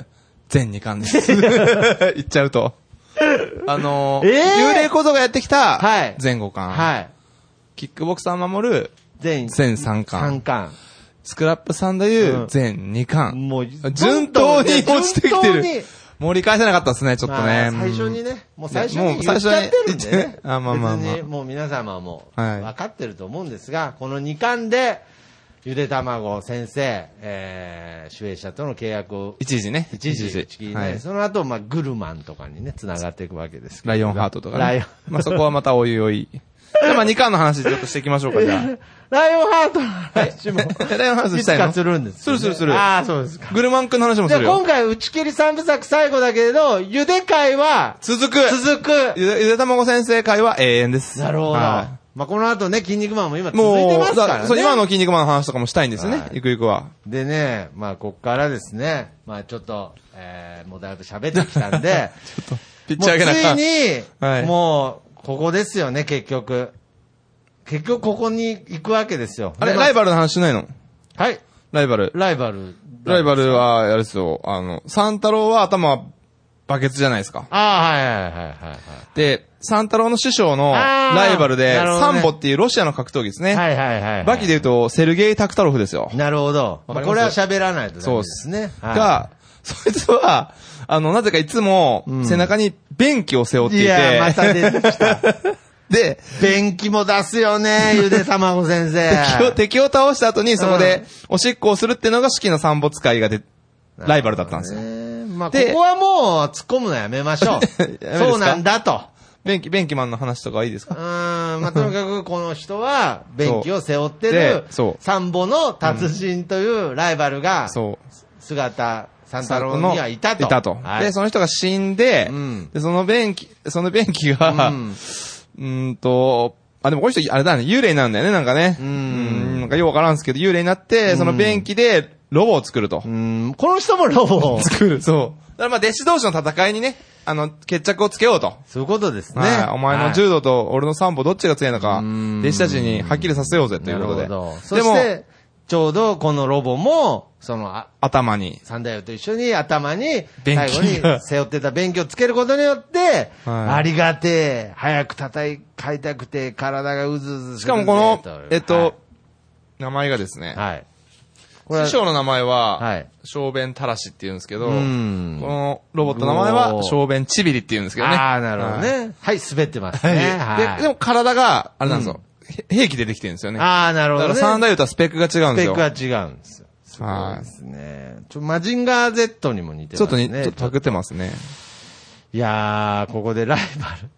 全2巻です。言っちゃうと。あのー、えー幽霊小僧がやってきた、はい全5巻。はい。キックボクサー守る、全全3巻。三巻。スクラップ三大優、うん全2巻。もう、順当に落ちてきてる。盛り返せなかったですね、ちょっとね。まあ最初にね、もう最初もに言っちゃってるんでね。あまあまあまあ別にもう皆様もはい分かってると思うんですが、この2巻で、ゆでたまご先生、えー、守衛者との契約を一時ね。一時打ち切りね、はいその後、まあ、グルマンとかにね、繋がっていくわけですけどライオンハートとかライオンね。まあそこはまたおいおい。じゃあまあ2巻の話ちょっとしていきましょうか、じゃ ライオンハートの話も、あ。ライオンハートいつしたいの？かするんですよね、するするするああ、そうですか。グルマン君の話もじゃあするよ。今回打ち切り三部作最後だけれど、ゆで会は続く続く。ゆで、ゆでたまご先生会は永遠です。なるほど。はまあ、この後ね、筋肉マンも今い続いてもう、ますからね。だそう、今の筋肉マンの話とかもしたいんですよねは。いゆくゆくは。でね、まあ、こっからですね、まあ、ちょっと、えー、もうだいぶ喋ってきたんで、ピッもうチ上げなかついに、はいもう、ここですよね、結局。結局、ここに行くわけですよ。あれ、ライバルの話しないの？はい。ライバル。ライバル。ライバルは、あれですよ、あの、サン太郎は頭、バケツじゃないですか。ああ、はいはいはいはいはい。で、サン太郎の師匠のライバルで、ねサンボっていうロシアの格闘技ですね。はいはいはいはい。バキで言うと、セルゲイ・タクタロフですよ。なるほど。まあ、これは喋らないとダメですね。はいが、そいつは、あの、なぜかいつもう、ん背中に便器を背負っていて、いや、また出てきた。で、便器も出すよね、ゆでたまご先生。敵を、敵を倒した後にそこで、おしっこをするっていうのが式の三没会がで、ライバルだったんですよ。よ。まあ、こでこはもう突っ込むのやめましょう。ですか？そうなんだと。便器、便器マンの話とかいいですうかーん、まあ、とにかくこの人は、便器を背負ってるで、そうサンボの達人というライバルが、そう。姿、三太郎にはいたと。いたと。はいで、その人が死んで、うんで、その便器、その便器が、ううんと、あ、でもこの人、あれだね、幽霊なんだよね、なんかね。ううんん。なんかようわからんすけど、幽霊になって、その便器で、ロボを作るとう。ん、この人もロボを。作る、そう。だからまあ弟子同士の戦いにね、あの、決着をつけようと。そういうことですね。はい。お前の柔道と俺の三歩どっちが強いのか、ん弟子たちにはっきりさせようぜということで。なるほど。そして、ちょうどこのロボも、その、あ頭に。三大王と一緒に頭に、最後に背負ってた便器をつけることによって、はいありがてえ、早く叩い、買いたくて、体がうずうずしかもこのと、えっと、名前がですね、はい。師匠の名前は、はい小便たらしって言うんですけど、うこんのロボットの名前は小便ちびりって言うんですけどね。ああ、なるほどはい。ね。はい、滑ってますね。はい。ででも体が、あれなんですよ。へ兵器でできてるんですよね。ああ、なるほどね。だから三大歌はスペックが違うんですよ。スペックが違うんですよ。すごいですね。ちょ、マジンガー Z にも似てますね。ちょっとに、ちょっとパクってますね。いやー、ここでライバル。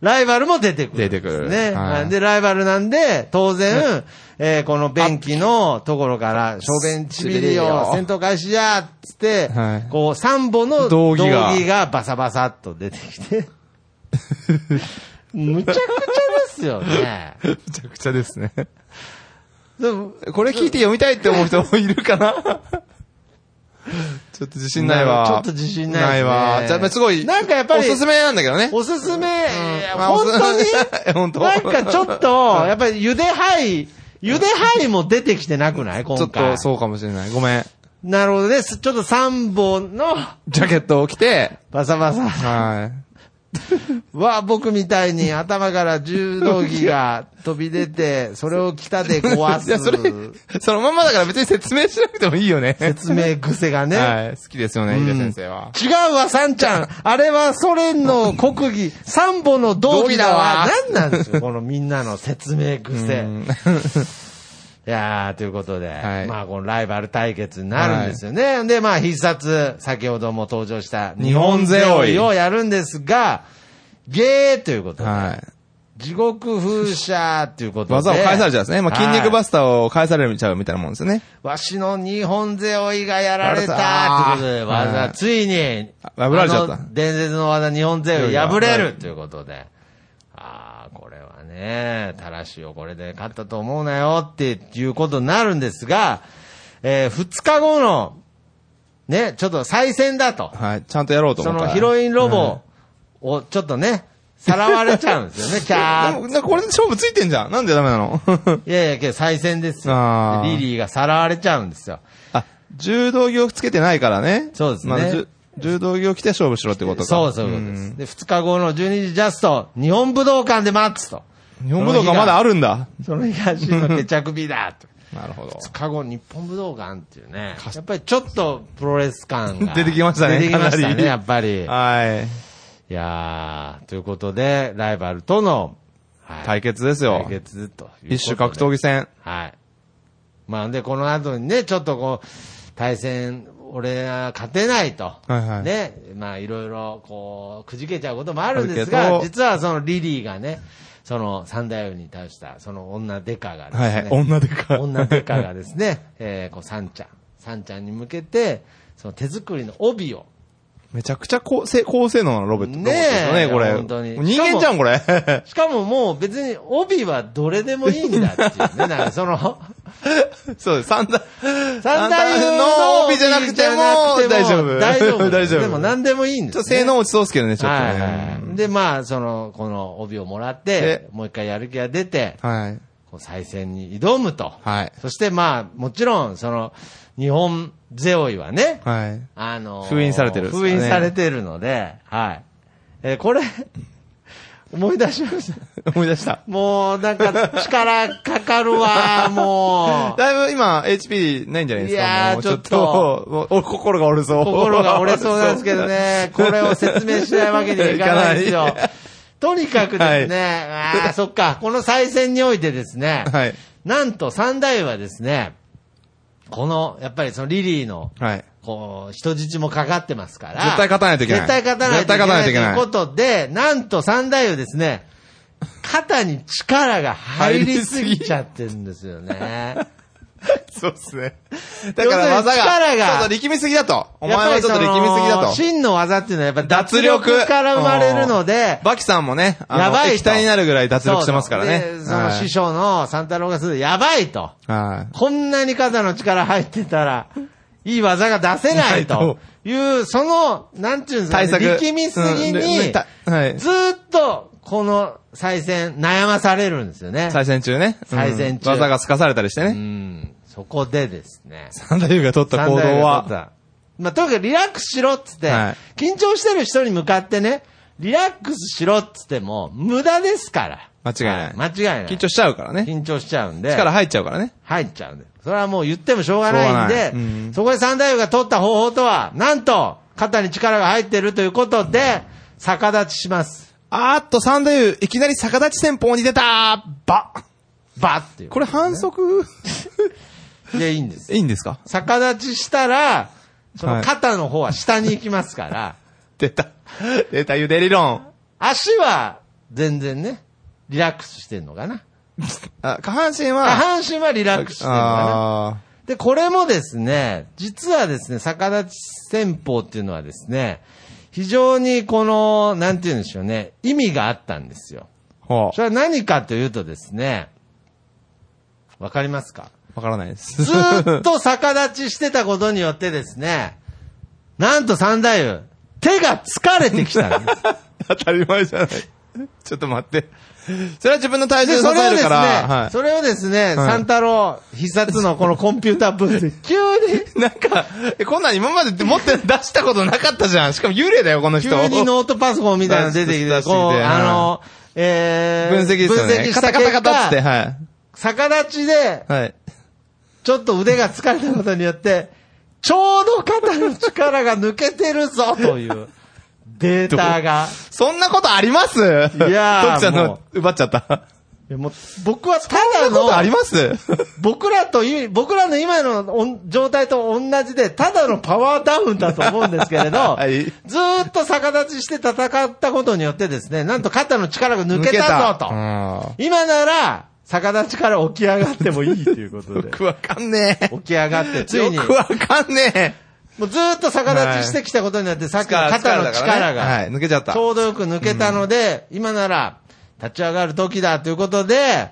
ライバルも出てくるね。出てくるはいで、ライバルなんで、当然、えーこの便器のところから、小便ちびりよよ、戦闘開始やっつって、はいこう、三本の道道着着ががバサバサっと出てきて、むちゃくちゃですよね。めちゃくちゃですね。でもこれ聞いて読みたいって思う人いるか な？ちょっと自信ないわ。ちょっと自信ないねないわ。じゃあ、すごい。なんかやっぱりおすすめなんだけどね。おすすめ、まあ本当に？本当なんかちょっと、やっぱりゆではい、ゆではいも出てきてなくない？今ちょ回。っとそうかもしれない。ごめん。なるほどね。すちょっと3本のジャケットを着て、バサバサ。はは、僕みたいに頭から柔道着が飛び出て、それを北で壊い。いや、それす。、そのまんまだから別に説明しなくてもいいよね。説明癖がね。はい。好きですよね、井出先生は。違うわ、サンちゃん。あれはソ連の国技、三本の道義だわ。道何なんですよ、このみんなの説明癖。いやー、ということで、はいまあ、このライバル対決になるんですよね。で、まあ、必殺、先ほども登場した日日本本背負いをやるんですが、ゲーということで、はい。地獄風車ということで、技を返されちゃうんですね。まあ、筋肉バス。スターを返されちゃうみたいなもんですよね。わしの日本背負いがやられたやられたということで、技、はいついに、あ破られちゃった伝説の技、日本背負い破れるということで。ね、たらしをこれで勝ったと思うなよっていうことになるんですが、えー、二日後の、ね、ちょっと再戦だと。はい。ちゃんとやろうとそ思ったら。のヒロインロボをちょっとね、さらわれちゃうんですよね、キャーでもなんかこれで勝負ついてんじゃん。なんでダメなの？いやいや、けど再戦ですよリリーがさらわれちゃうんですよ。あ、柔道着をつけてないからね。そうですねま柔道着を着て勝負しろってことか。そうそういうことです。んで、二日後の12時ジャスト、日本武道館で待つと。日本武道館まだあるんだ。その東の決着日だと。なるほど。二日後、日本武道館っていうね。やっぱりちょっとプロレス感が。出てきましたね出てきましたね、やっぱり。いはい。やー、ということで、ライバルとの、はい対決ですよ対。決と。一種格闘技戦。はい。まあ、で、この後にね、ちょっとこう、対戦、俺は勝てないと。はいはいね。まあ、いろいろ、こう、くじけちゃうこともあるんですが、実はそのリリーがね、その三大王に対した、その女デカがですね、はいはい。女でか。女デカがですね、えー、こう、サンちゃん、サンちゃんに向けて、その手作りの帯を、めちゃくちゃ高性高性能なロボット。ねね、これ。本当に人間じゃん、これ。しかももう別に帯はどれでもいいんだっていうね。なんかその、そうです。三大、三大の帯じゃなくても大丈夫。大丈夫。大丈夫。でも何でもいいんです、ね。ちょっと性能落ちそうですけどね、ちょっとはいはね。い。で、まあ、その、この帯をもらってで、もう一回やる気が出て、はい。こう再戦に挑むと。はい。そしてまあ、もちろん、その、日本背負いはね、はい。あのー封印されてるね封印されてるので、はい。えーこれ、思い出しました。思い出した。もう、なんか、力かかるわ、もう。だいぶ今、HP ないんじゃないですか？いやちょっとお心が折れそう。心が折れそうなんですけどね、これを説明しないわけにはいかないんですよ。とにかくですね、ああ、そっか、この再戦においてですね、はい。なんと三大はですね、この、やっぱりそのリリーの、はい。こう、人質もかかってますから。絶対勝たないといけない絶対勝たないといけない。絶対勝たないといけないということで、なんと三大はですね、肩に力が入りすぎちゃってるんですよね。そうですね。だから技が、力がちょっと力みすぎだと。お前はちょっと力みすぎだと。真の技っていうのはやっぱ脱脱力力から生まれるので、バキさんもね、やばいと液体になるぐらい脱力してますからね。そうそのはい師匠の三太郎がするやばいと。はこんなに肩の力入ってたら、いい技が出せないという、その、なんていうんですかね。力みすぎに、たはい。ずーっと、この再戦、悩まされるんですよね。再戦中ね。うん再戦中技が透かされたりしてうね。ん。そこでですね。三田優が取った行動は、たまあ、とにかくリラックスしろっつって、はい緊張してる人に向かってね、リラックスしろっつっても、無駄ですから。間違いないは間違いない。緊張しちゃうからね。緊張しちゃうんで。力入っちゃうからね。入っちゃうんで。それはもう言ってもしょうがないんで、うんそこで三大夫が取った方法とは、なんと、肩に力が入ってるということで、逆立ちします。あーっと、三田優、いきなり逆立ち戦法に出たばバッっていう。これ反則、でいいんです。いいんですか？逆立ちしたら、そのはい肩の方は下に行きますから、出た。出た、ゆで理論。足は全然ね、リラックスしてんのかな。あ下半身下は、半身はリラックスしてるのかな。あで、これもですね、実はですね、逆立ち戦法っていうのはですね、非常にこの、なんて言うんでしょうね、意味があったんですよ。それは何かというとですね、わかりますか？う。わからないです。ずーっと逆立ちしてたことによってですね、なんと三太夫、手が疲れてきたんです。当たり前じゃない。ちょっと待って。それは自分の体重で、で支えるから、はい。それをですね、はい三太郎必殺のこのコンピューターブースで急に、なんか、えこんなん今まで持って出したことなかったじゃん。しかも幽霊だよ、この人。急にノートパソコンみたいなの出てきて、こう、あの、えー、分析ですよね。分析したカタカタ結カタって、果、はい。逆立ちで、はい。ちょっと腕が疲れたことによって、ちょうど肩の力が抜けてるぞというデータが。そんなことあります？いやートキちゃんもの奪っちゃった。いやもう僕はただの、ます？僕らとい、僕らの今の状態と同じで、ただのパワーダウンだと思うんですけれど、はいずーっと逆立ちして戦ったことによってですね、なんと肩の力が抜けたぞと。うん今なら、逆立ちから起き上がってもいいということで。よくわかんねえ。起き上がって、ついに、よくわかんねえ。もうずーっと逆立ちしてきたことによって、さっきの肩の力が、はい、抜けちゃったち。ょうどよく抜けたので、今なら、立ち上がる時だということで、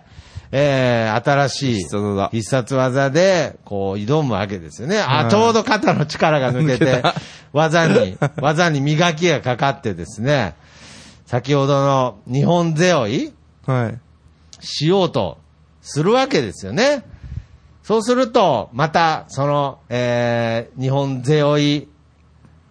えー、新しい必殺技で、こう、挑むわけですよね。あ、はいちょうど肩の力が抜け抜て技に、技に磨きがかかってですね、先ほどの日本背負いはい。しようとするわけですよね。そうすると、また、その、えー、日本背負い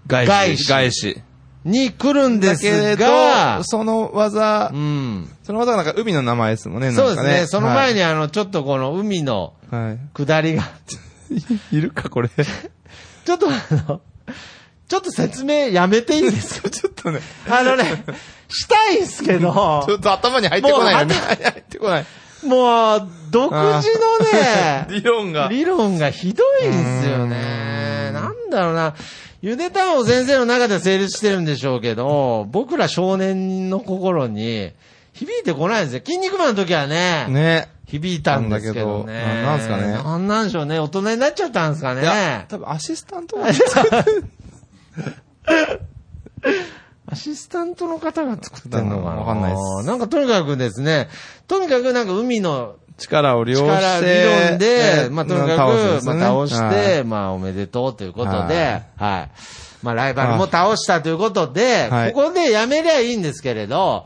返返し返し。に来るんですだけど、、その技う、ん。その技がなんか海の名前ですもんね、そうですね。なんかその前に、あの、ちょっとこの海のはい。はい。下りが、いるか、これ。ち ちょっとあの、ちょっと説明やめていいですか？ょっとね、あのね、したいんすけど、ちょっと頭に入ってこないよね。入ってこない。もう、独自のね、理論が。理論がひどいんですよね。なんだろうな。ゆでたま先生の中では成立してるんでしょうけど、僕ら少年の心に響いてこないんですよ。筋肉マンの時はね、ね。響いたんですけどね。なんななんすかねなんなんでしょうね。大人になっちゃったんですかね、。多分アシスタントが アシスタントの方が作ってんのかな？わかんないです。なんかとにかくですね、とにかくなんか海の力を利用力して。理論で、ねまあとにかく、まあ倒しはて、い。まあおめでとうということはで、はい。まあライバルも倒したということで、はい。ここでやめりゃいいんですけれど、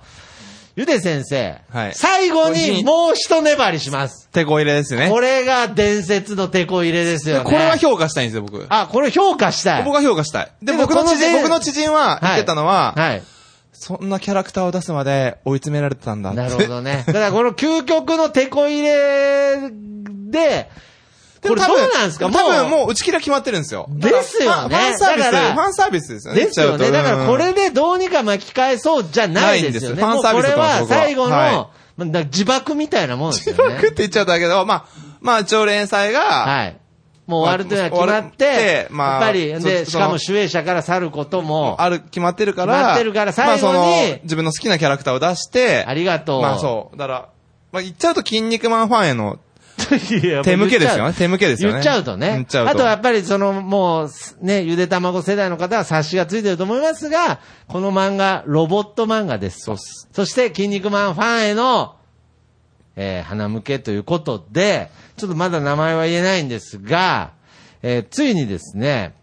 ゆで先生、はい最後にもう一粘りします。手こ入れですね。これが伝説のテこ入れですよね。これは評価したいんですよ、僕。あ、これ評価したい。僕は評価したい。で、僕の知人、僕の知人は言ってたのは、はい。そんなキャラクターを出すまで追い詰められてたんだ。なるほどね。だからこの究極のテこ入れで、これどうなんですか？多分もう打ち切りは決まってるんですよ。ですよねファンサービス、だからファンサービスですよね。ですよね。だからこれでどうにか巻き返そうじゃないですよね。ないんですファンサービスこれは最後の、自爆みたいなもんですようん。ってね。言っちゃったけど、まあ、まあ、一応連載が、はい。もう終わるというのは決まって、終わってまあやっぱり、で、そしかも守衛者から去ることも、ある、決まってるから、決まってるから最後にまあ、自分の好きなキャラクターを出して、ありがとう。まあそう。だから、まあ言っちゃうと筋肉マンファンへの、手向けですよね。手向けですよね。言っちゃうとね。言っちゃうと。あとやっぱりその、もう、ね、ゆで卵世代の方は察しがついてると思いますが、この漫画、ロボット漫画です。そす。そして、筋肉マンファンへの、えー、花向けということで、ちょっとまだ名前は言えないんですが、えー、ついにですね、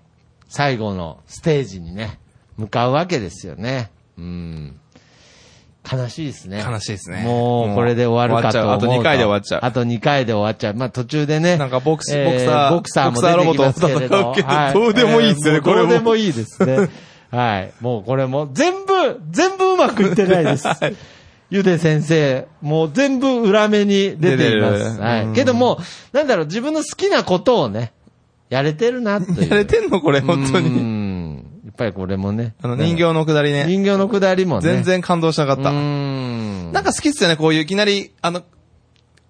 最後のステージにね、向かうわけですよね。うん。悲しいですね。悲しいですねもう、これで終わるかと思うと。あと二回で終わっちゃうあと2回で終わっちゃう。まあ途中でね。なんかボクスえボクサーボクサーも出てきますけれど。ボクサーロボットと戦うけどどうでもいいっすよねえーこれもどうでもいいですね。はい。もうこれも全部、全部うまくいってないです。ゆで先生、もう全部裏目に出ています。はい。うんけども、なんだろう、自分の好きなことをね、やれてるなという。やれてんのこれ、本当うに。ん。やっぱりこれもね。あの、人形のくだりね。人形のくだりもね。全然感動しなかった。うーん。なんか好きっすよね、こういういきなり、あの、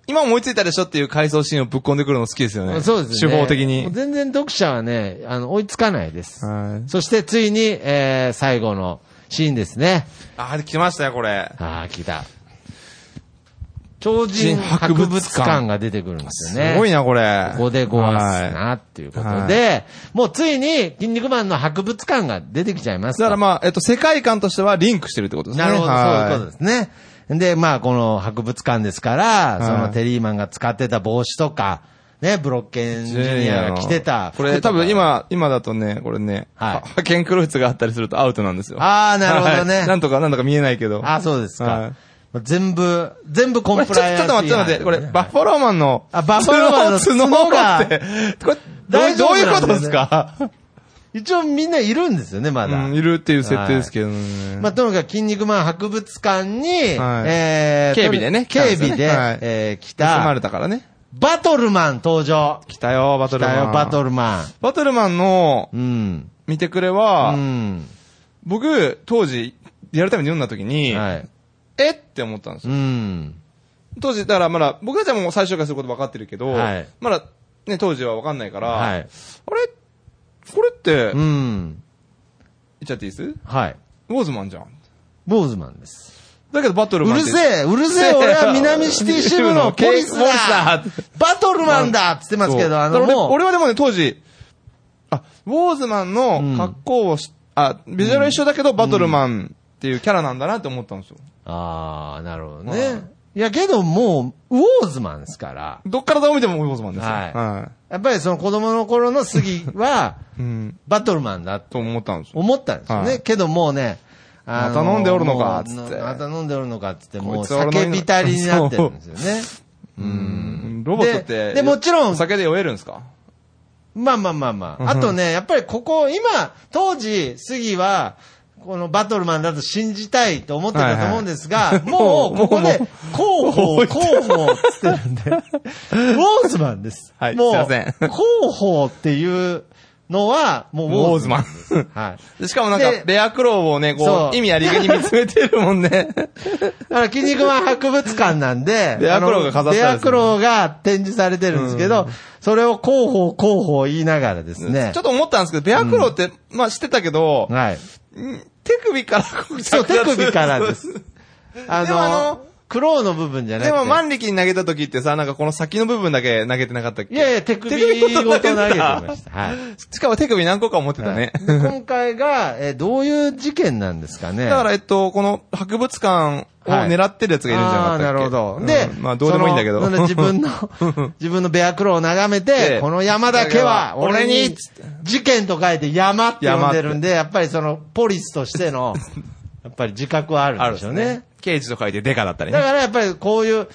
今思いついたでしょっていう回想シーンをぶっ込んでくるの好きですよね。そうですね。手法的に。全然読者はね、あの、追いつかないです。はい。そしてついに、えー、最後のシーンですね。あ、来ましたよ、これ。ああ、来た。超人博物館が出てくるんですよね。すごいな、これ。ここでごわすはいな、っていうことで、もうついに、筋肉マンの博物館が出てきちゃいますとだからまあ、えっと、世界観としてはリンクしてるってことですね。なるほど、そういうことでですね。で、まあ、この博物館ですから、いそのテリーマンが使ってた帽子とか、ね、ブロッケンジュニアが着てたこれ多分今、今だとね、これね、はいは派遣クロイツがあったりするとアウトなんですよ。ああ、なるほどね。はいなんとか、なんとか見えないけど。ああ、そうですはいか。全部、全部コンプライアンスちょっと待って、待って、これ、バッファローマンの、あバッファローマンの角角がって、これ、どう大丈夫どういうことですか？一応みんないるんですよね、まだ。うん、いるっていう設定ですけどね。まあ、とにかく、筋肉マン博物館に、はいえー警備でね警備で、はいえー来盗またれ、たからね。バトルマン登場。来たよ、バトルマン。来たよ、バトルマン。バトルマンのうん。見てくれうは、ん。僕、当時、リアルタイムで読んだ時に、はい。え？って思ったんですうよ。ん。当時、だからまだ、僕たちはもう最初からすること分かってるけど、はいまだ、ね、当時は分かんないから、はい。あれ？これって、う言ん。っちゃっていいです？はい。ウォーズマンじゃん。坊主マンです。だけどバトルうマンって。るせえ、うるせえ、俺は南シティ支部のポリスだだバトルマンだっつってますけど、あの、俺俺はでもね、当時、あ、ウォーズマンの格好をし、あ、ビジュアルは一緒だけど、バトルマンっていうキャラなんだなって思ったんですよ。ああ、なるほどはいね。いや、けどもう、ウォーズマンですから、どっからどう見てもウォーズマンですよ。はいはやっぱりその子供の頃の杉は、い。うん。バトルマンだとと思ったんですよ。思ったんですよね。はいけどもうね、また飲んでおるのかつってまた飲んでおるのかっつって、もう酒浸りになってるんですよね。うん。ロボットって。ででもちろんお酒で酔えるんですか？まあまあまあまあ。あとね、やっぱりここ、今、当時、杉は、このバトルマンだと信じたいと思ってたと思うんですが、もう、ここで、広報、広報っつってるんで、ウォーズマンです。はいもう、すいません広報っていうのは、もうウォーズマン。はい。でしかもなんかで、ベアクローをね、こう、意味ありげに見つめてるもんね。だから、筋肉マン博物館なんで、ベアクローが飾ってあるんですよベアクローが展示されてるんですけど、それを広報、広報言いながらですねちょっ。と思ったんですけど、ベアクローって、まあ知ってたけど、はい。うん手首からこうそう、手首からです。あでもあのの、クローの部分じゃなくて。でも万力に投げた時ってさ、なんかこの先の部分だけ投げてなかったっけ？いやいや、手首ごと投げてました。はい。しかも手首何個か持ってたね。で今回が、えーどういう事件なんですかね？だから、えっと、この博物館を狙ってるやつがいるんじゃなかったっけ、あーなるほど。うんで、まあどうでもいいんだけど。自分の、自分のベアクロを眺めて、でこの山だけは俺に、事件と書いて山って呼んでるんで、やっぱりその、ポリスとしての、やっぱり自覚はあるんでしょうねね。。刑事と書いてデカだったりね。だからやっぱりこういう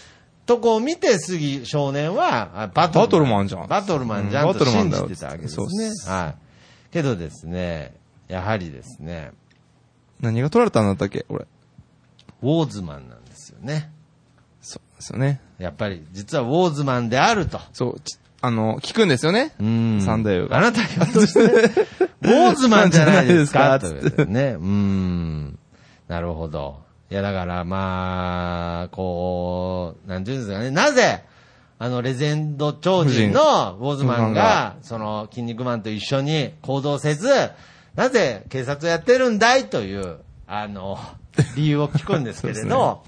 とこを見て、杉少年は、あバトルマン。バトルマンじゃんバトルマンじゃうんんとバトルマンだよ信じてたわけですそうっね。すはい。けどですね、やはりですね、何が取られたんだったっけ？俺。ウォーズマンなんですよね。そうですよね。やっぱり、実はウォーズマンであると。そう、ちあの、聞くんですよね。うんサンダーがあなたひょっとして、ウォーズマンじゃないですか？じゃないということでね。うん。なるほど。いや、だから、まあ、こう、なんていうんですかね。なぜ、あの、レジェンド超人のウォーズマンが、その、筋肉マンと一緒に行動せず、なぜ警察をやってるんだい？という、あの、理由を聞くんですけれど、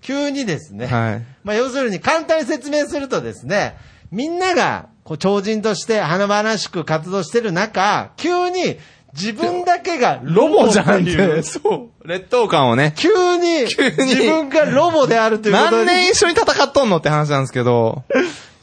急にですね、はい。まあ要するに簡単に説明するとですね、みんながこう超人として華々しく活動してる中、急に自分だけがロボじゃんっていう。そう。劣等感をね。急に急に自分がロボであるということ何に、年一緒に戦っとんのって話なんですけど。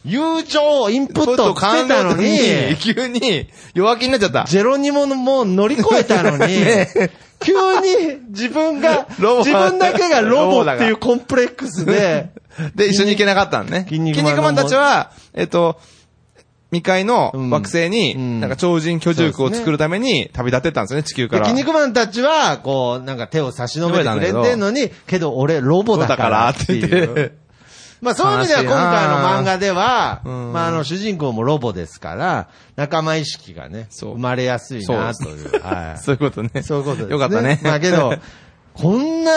友情をインプットしてたのに、急に弱気になっちゃった。ジェロニモのもう乗り越えたのに、急に自分が、自分だけがロボっていうコンプレックスで、で、一緒に行けなかったのね。筋肉マンたちは、えっと、未開のうん惑星うんに、なんか超人居住区を作るために旅立ってったんですよね、地球から。筋肉マンたちは、こう、なんか手を差し伸べてくれてんのに、けど俺ロボだからっていそう。まあそういう意味では今回の漫画では、うんまああの主人公もロボですから、仲間意識がね、生まれやすいなという。はい。そういうことね。そういうことですね。よかったね。まあけど、こんな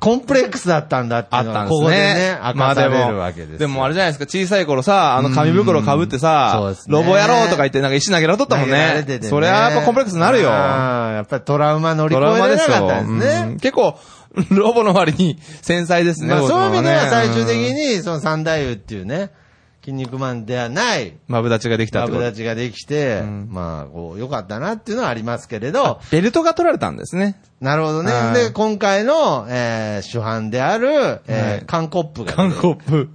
コンプレックスだったんだっていうのが、あったんですここでねね。、明かされるわけですよ。でもあれじゃないですか、小さい頃さ、あの紙袋被ってさです、ねロボ野郎とか言ってなんか石投げられとったもんねてて。ねそれはやっぱコンプレックスになるよ。やっぱりトラウマ乗りド越えられ。なかったんですね。うん結構、ロボの割に繊細ですね。まあ、そういう意味では最終的に。に、その三大夫っていうね、筋肉マンではない、マブダチができたってこと？マブダ。チができて、んまあ、こう、良かったなっていうのはありますけれど、ベルトが取られたんですね。なるほどね。はいで、今回の、えー主犯である、はいえー、カンコップが、ね、韓国。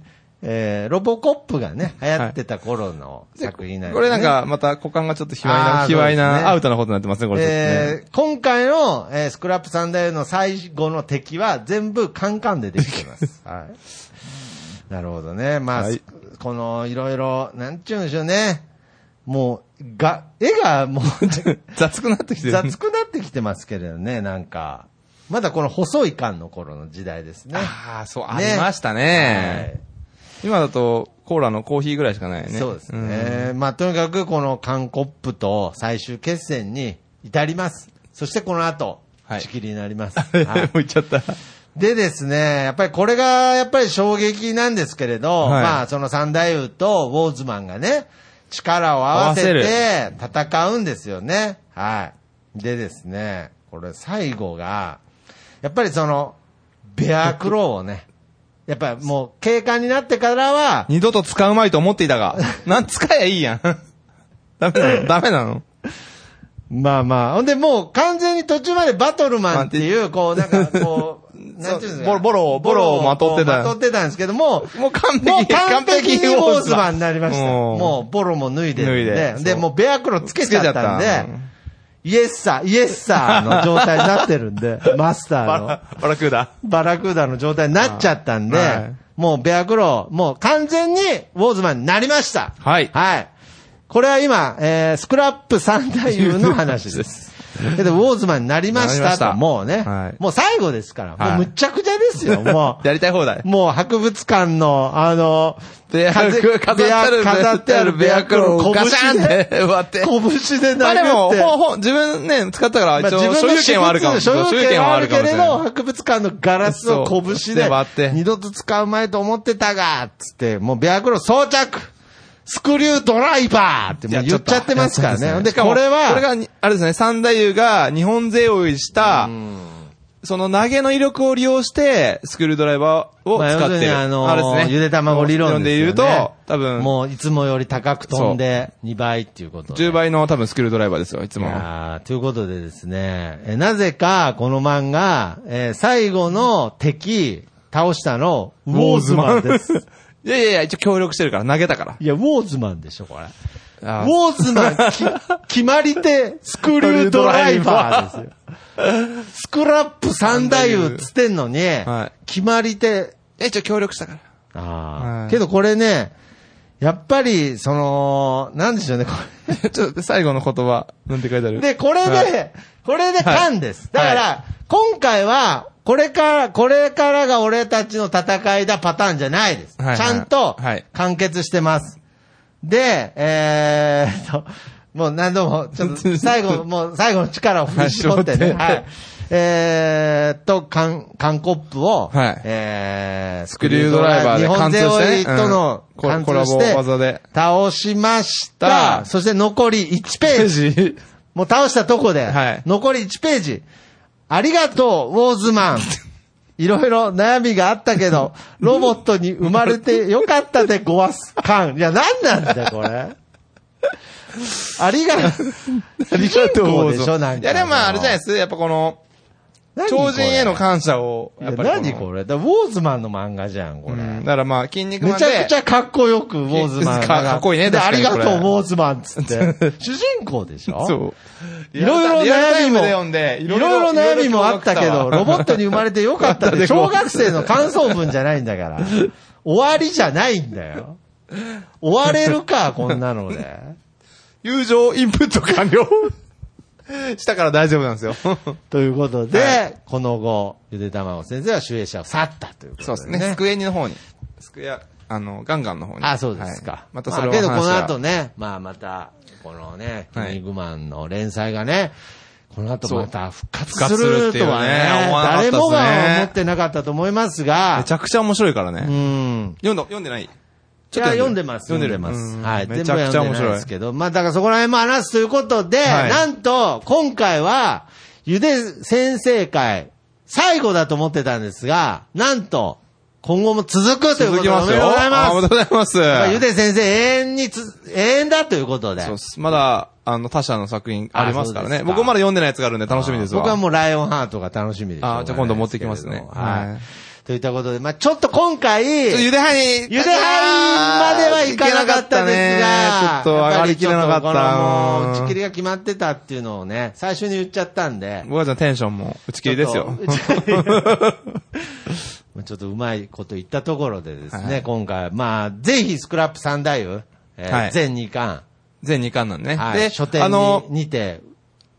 えーロボコップがね、流行ってた頃の作品なんですね。これなんか、また股間がちょっと卑猥あな、ー卑猥なアウトなことになってますね、これね。えー今回の、えースクラップサンダーの最後の敵は全部カンカンでできてます。はい。なるほどね。まあ、はいこのいろいろ、なんちゅうんでしょうね。もう、が、絵がもう 雑くなってきてる。雑くなってきてますけれどね、なんか。まだこの細い缶の頃の時代ですね。ああ、そう、あねりましたね。今だと、コーラのコーヒーぐらいしかないよね。そうですんね。まあ、とにかくこの缶コップと最終決戦に至ります。そしてこの後、はい打ち切りになります。もはいう言っちゃった。でですね、やっぱりこれがやっぱり衝撃なんですけれど、はいまあその三大夫とウォーズマンがね、力を合わせて戦うんですよね。はい。でですね、これ最後が、やっぱりその、ベアクローをね、やっぱりもう警官になってからは、二度と使うまいと思っていたが、なん使えばいいやん。ダメなの？ダメなの？まあまあ、ほんでもう完全に途中までバトルマンっていう、こうなんかこう、なんていうんですか。ボロボロをボロをまとってたまとってたんですけども、もう完璧、もう完璧にウォーズマンンになりました。もうボロも脱いで脱いでそうもうベアクロつけちゃったんでイエッサー、イエッサーの状態になってるんで、マスターのバラ、バラクーダ。バラクーダの状態になっちゃったんで、はいもうベアクロ、もう完全にウォーズマンになりました。はい。はい。これは今、えー、スクラップ三太夫の話です。けど、ウォーズマンになりましたと、もうね、はい。もう最後ですから、はい。もうむっちゃくちゃですよ、もう。やりたい放題。もう博物館の、あの、ベア風ク、飾ってある、飾ってあるベアクロをガシャンって。割って。拳でまあでも、殴って。ほんほん、自分ね、使ったから、まあ一応、所有権はあるかもしれない。所有権はあるけれど、博物館のガラスを拳でで割って。二度と使うまいと思ってたが、つって、もうベアクロ装着スクリュードライバーってもう言っちゃってますからね。で、これは、これがに、あれですね、三太夫が日本勢をした、その投げの威力を利用して、スクリュードライバーを使ってる。あのれですね。ゆで卵理論で言うと、多分、もういつもより高く飛んで2倍っていうことで。10倍の多分スクリュードライバーですよ、いついも。やーということでですね、えなぜかこの漫画、えー最後の敵、倒したの、ウォーズマンです。いやいやいや、一応協力してるから、投げたから。いや、ウォーズマンでしょ、これ。あウォーズマン、き決まり手、スクリュードライバーですよ。スクラップ三太夫っつってんのに、はい決まり手、え、一応協力したから。ああ、はいけどこれね、やっぱり、その、なんでしょうね、これ。ちょっと最後の言葉、なんて書いてある？で、これで、はいこれで缶です。はいだから、今回は、これから、これからが俺たちの戦いだパターンじゃないです。はいはいちゃんとはい、完結してます。で、えーっと、もう何度も、ちょっと 最後、もう最後の力を振り絞ってね。はい。えーっと、缶、缶コップを、はいえー、スクリュードライバーで日本貫通勢してね追いとのうん貫コラボ技で倒しました。たそして残り1ページ。ジもう倒したとこで、はい残り1ページ。ありがとう、ウォーズマン。いろいろ悩みがあったけど、ロボットに生まれてよかったでごわす感。いや、なんなんだよ、これ。ありが、ありがとうでしょ、なんか。いや、でもまあ、あれじゃないです。やっぱこの、超人への感謝を、いややっぱりの。何これ？だウォーズマンの漫画じゃん、これ。うんだからまあ、筋肉マンで。めちゃくちゃかっこよく、ウォーズマンが。かかっこいいねであ確かにこれりがとう、ウォーズマンっつって。主人公でしょ？そう。いろいろリアルタイム悩みも、で読んでいろいろ悩みもあったけど、ロボットに生まれてよかったって、小学生の感想文じゃないんだから。終わりじゃないんだよ。終われるか、こんなので。友情インプット完了 したから大丈夫なんですよ。ということで、はこの後、ゆでたまご先生は守衛者を去ったということで、そうですね。スクエニの方に。スクエア、あの、ガンガンの方に。あ、そうですか。はいまたそれをまあけどこの後ね、まあまた、このね、キはいングマンの連載がね、この後また復活すするっていうねるとはね、ね誰もが思ってなかったと思いますがめち、ゃくちゃ面白いからうね。ん。読んだ、読んでない？いや、読んでます。読んでます。うんはい。めちゃくちゃ面白いですけど、まあ、だからそこら辺も話すということで、はいなんと、今回は、ゆで先生会、最後だと思ってたんですが、なんと、今後も続くということで、おめでとうございあおめま。ですとうございます。まあゆで先生、永遠につ、永遠だということで。そうっす。まだ、あの、他社の作品ありますからね。僕まだ読んでないやつがあるんで楽しみですわ。僕はもうライオンハートが楽しみでしょうがないあじゃあ今度持ってきますねはい。はいといったことで、まあちょっと今回、ゆではに、ゆではまではいかなかったですが、ちょっと上がりきれなかった。もう打ち切りが決まってたっていうのをね、最初に言っちゃったんで。僕はじゃあテンションも打ち切りですよ。ちょっとうまいこと言ったところでですね、はい今回、まあ、ぜひスクラップ三大夫、えーはい全2巻、全2巻なんね。はい、で、書店あの、ににて、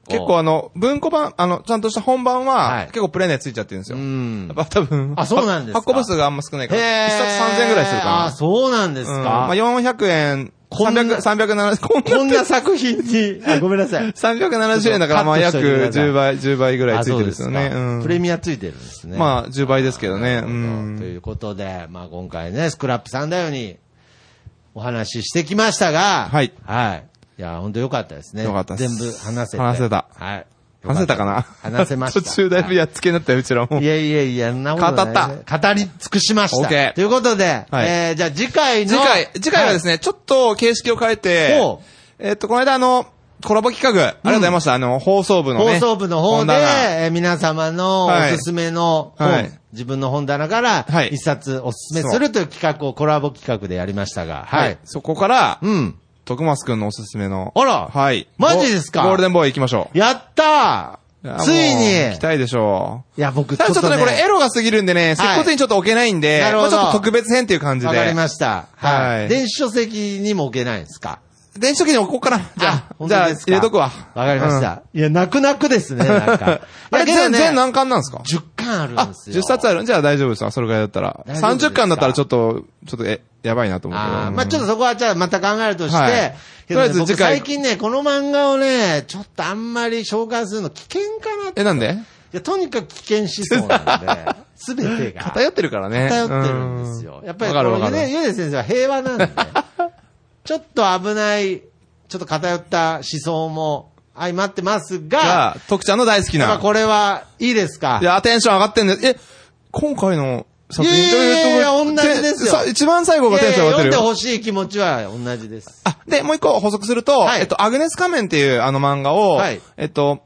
結構あの、文庫版、あの、ちゃんとした本番は、はい結構プレネついちゃってるんですよ。うんやっぱ多分、あそうなんですか発行部数があんま少ないから、一冊3000円ぐらいするかな。あ、そうなんですか。うんまあ400円、こんな300、370、こんなこんな作品に、あ、ごめんなさい。370円だから、まあ約カットしといてください10倍、10倍ぐらいついてるんですよね。うんプレミアついてるんですね。まあ、10倍ですけどね。うんということで、まあ今回ね、スクラップさんだよにお話ししてきましたが、はいはい。いや、本当よかったですね。よかったです全部話せて。話せたはい。話せたかな？話せました。途中だいぶやっつけになったよ、うちらもい。やいやいや、なことない語った語り尽くしました。OK ということで、はいえー、じゃあ次回の。次回、次回はですね、ね、ちょっと形式を変えてえっと、この間あの、コラボ企画、ありがとうございました。あの、放送部のね。放送部の方で、皆様のおはいすすめの本、はい自分の本棚からはい一冊おすすめするという企画をコラボ企画でやりましたが、はい。そこから、うん。徳松くんのおすすめの。あらはい。マジですか？ゴゴールデンボーイ行きましょう。やったーついに行きたいでしょいや、僕う。ただちょっとね、これエロが過ぎるんでね、接骨院ちょっと置けないんで、なるほどまあちょっと特別編っていう感じで。わかりました。はい。はい電子書籍にも置けないんですか？電子書籍に置こうかな。じゃあ、本じゃあ、入れとくわ。わかりました。いや、泣く泣くですね、なんか。あれ、全、何巻なんですか？10巻あるんあ、ですよ。10冊あるじゃあ大丈夫ですわ、それぐらいだったら。大丈夫ですか30巻だったらちょっと、ちょっと、え、やばいなと思うけまあちょっとそこはじゃあまた考えるとして、とりあえず次回最近ね、この漫画をね、ちょっとあんまり紹介するの危険かなって。え、なんで？いや、とにかく危険思想なんで、すべてが。偏ってるからね。偏ってるんですよ。やっぱりこのゆわかるわかるでゆで先生は平和なんで、ちょっと危ない、ちょっと偏った思想も相まってますが、が、徳ちゃんの大好きな。これはいいですか？いや、テンション上がってんね。え、今回の作品いやいや同じですよ。さ一番最後がテンション上がってる読んでほしい気持ちは同じです。あ、で、もう一個補足すると、はい。えっと、アグネス仮面っていうあの漫画を、はい。えっと、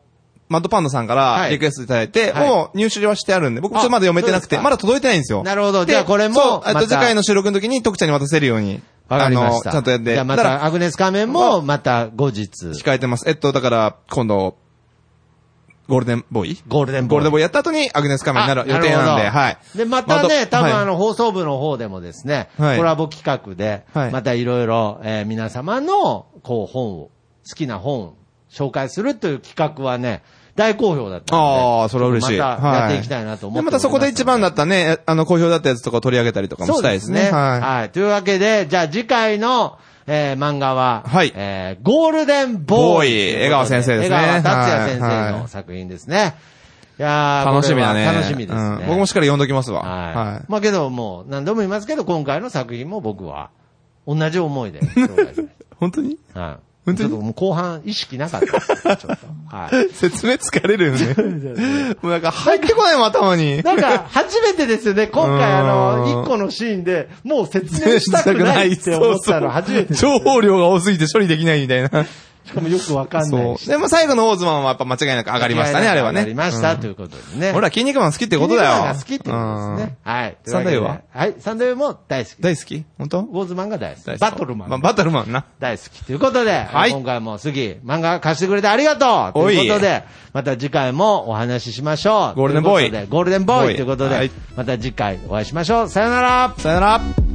マッドパンダさんかはい。らリクエストいただいて、はい。もう入手はしてあるんで、僕ちょっとまだ読めてなくて、まだ届いてないんですよ。なるほど。でじゃあこれもえっと、次回の収録の時に徳ちゃんに渡せるように、わかりました。あの、ちゃんとやって。じゃあまた、アグネス仮面も、また後日、控えてます。えっと、だから、今度、ゴールデンボーイ？ゴールデンボーイゴールデンボーイやった後にアグネス仮面になる予定なんで、はい。で、またね、多分あの、放送部の方でもですね、はいコラボ企画で、はいまたいろいろ、えー皆様の、こう、本を、好きな本を紹介するという企画はね、大好評だったので。ああ、それは嬉しい。またやっていきたいなと思ってますで、またそこで一番だったね、あの、好評だったやつとかを取り上げたりとかもしたいですね。は。はいというわけで、じゃあ次回の、えー漫画は、はいえーゴールデンボーイ。ボーイ江川先生ですね江川達也先はい生の作品ですね。いやい。ー楽しみだね。楽しみですね。うん僕もしっかり読んどきますわ。はい。はい。まあけどもう何度も言いますけど、今回の作品も僕は同じ思いで 本当に？た。はい。本当に？ちょっともう後半意識なかったです。ちょっと。はい。説明疲れるよね。もうなんか入ってこないもん、頭に。なんか、初めてですよね、今回あの、一個のシーンで、もう説明したくないって思ったの初めて情報量が多すぎて処理できないみたいな。しかもよくわかんないし。そう。でも最後のオーズマンはやっぱ間違いなく上がりましたね、あれはね。上がりました、うんということでね。俺ら筋肉マン好きってことだよ。筋肉マンが好きってことですね。はい。サンダイは？はい。サンダイも大好きうん。。大好き？本当？ウォーズマンが大好き。バトルマン。まバトルマンな。大好きということで、はい今回も杉、漫画貸してくれてありがとうとおいいうことで、また次回もお話ししましょう。ゴールデンボーイゴールデンボーイということではい、また次回お会いしましょう。さよならさよなら。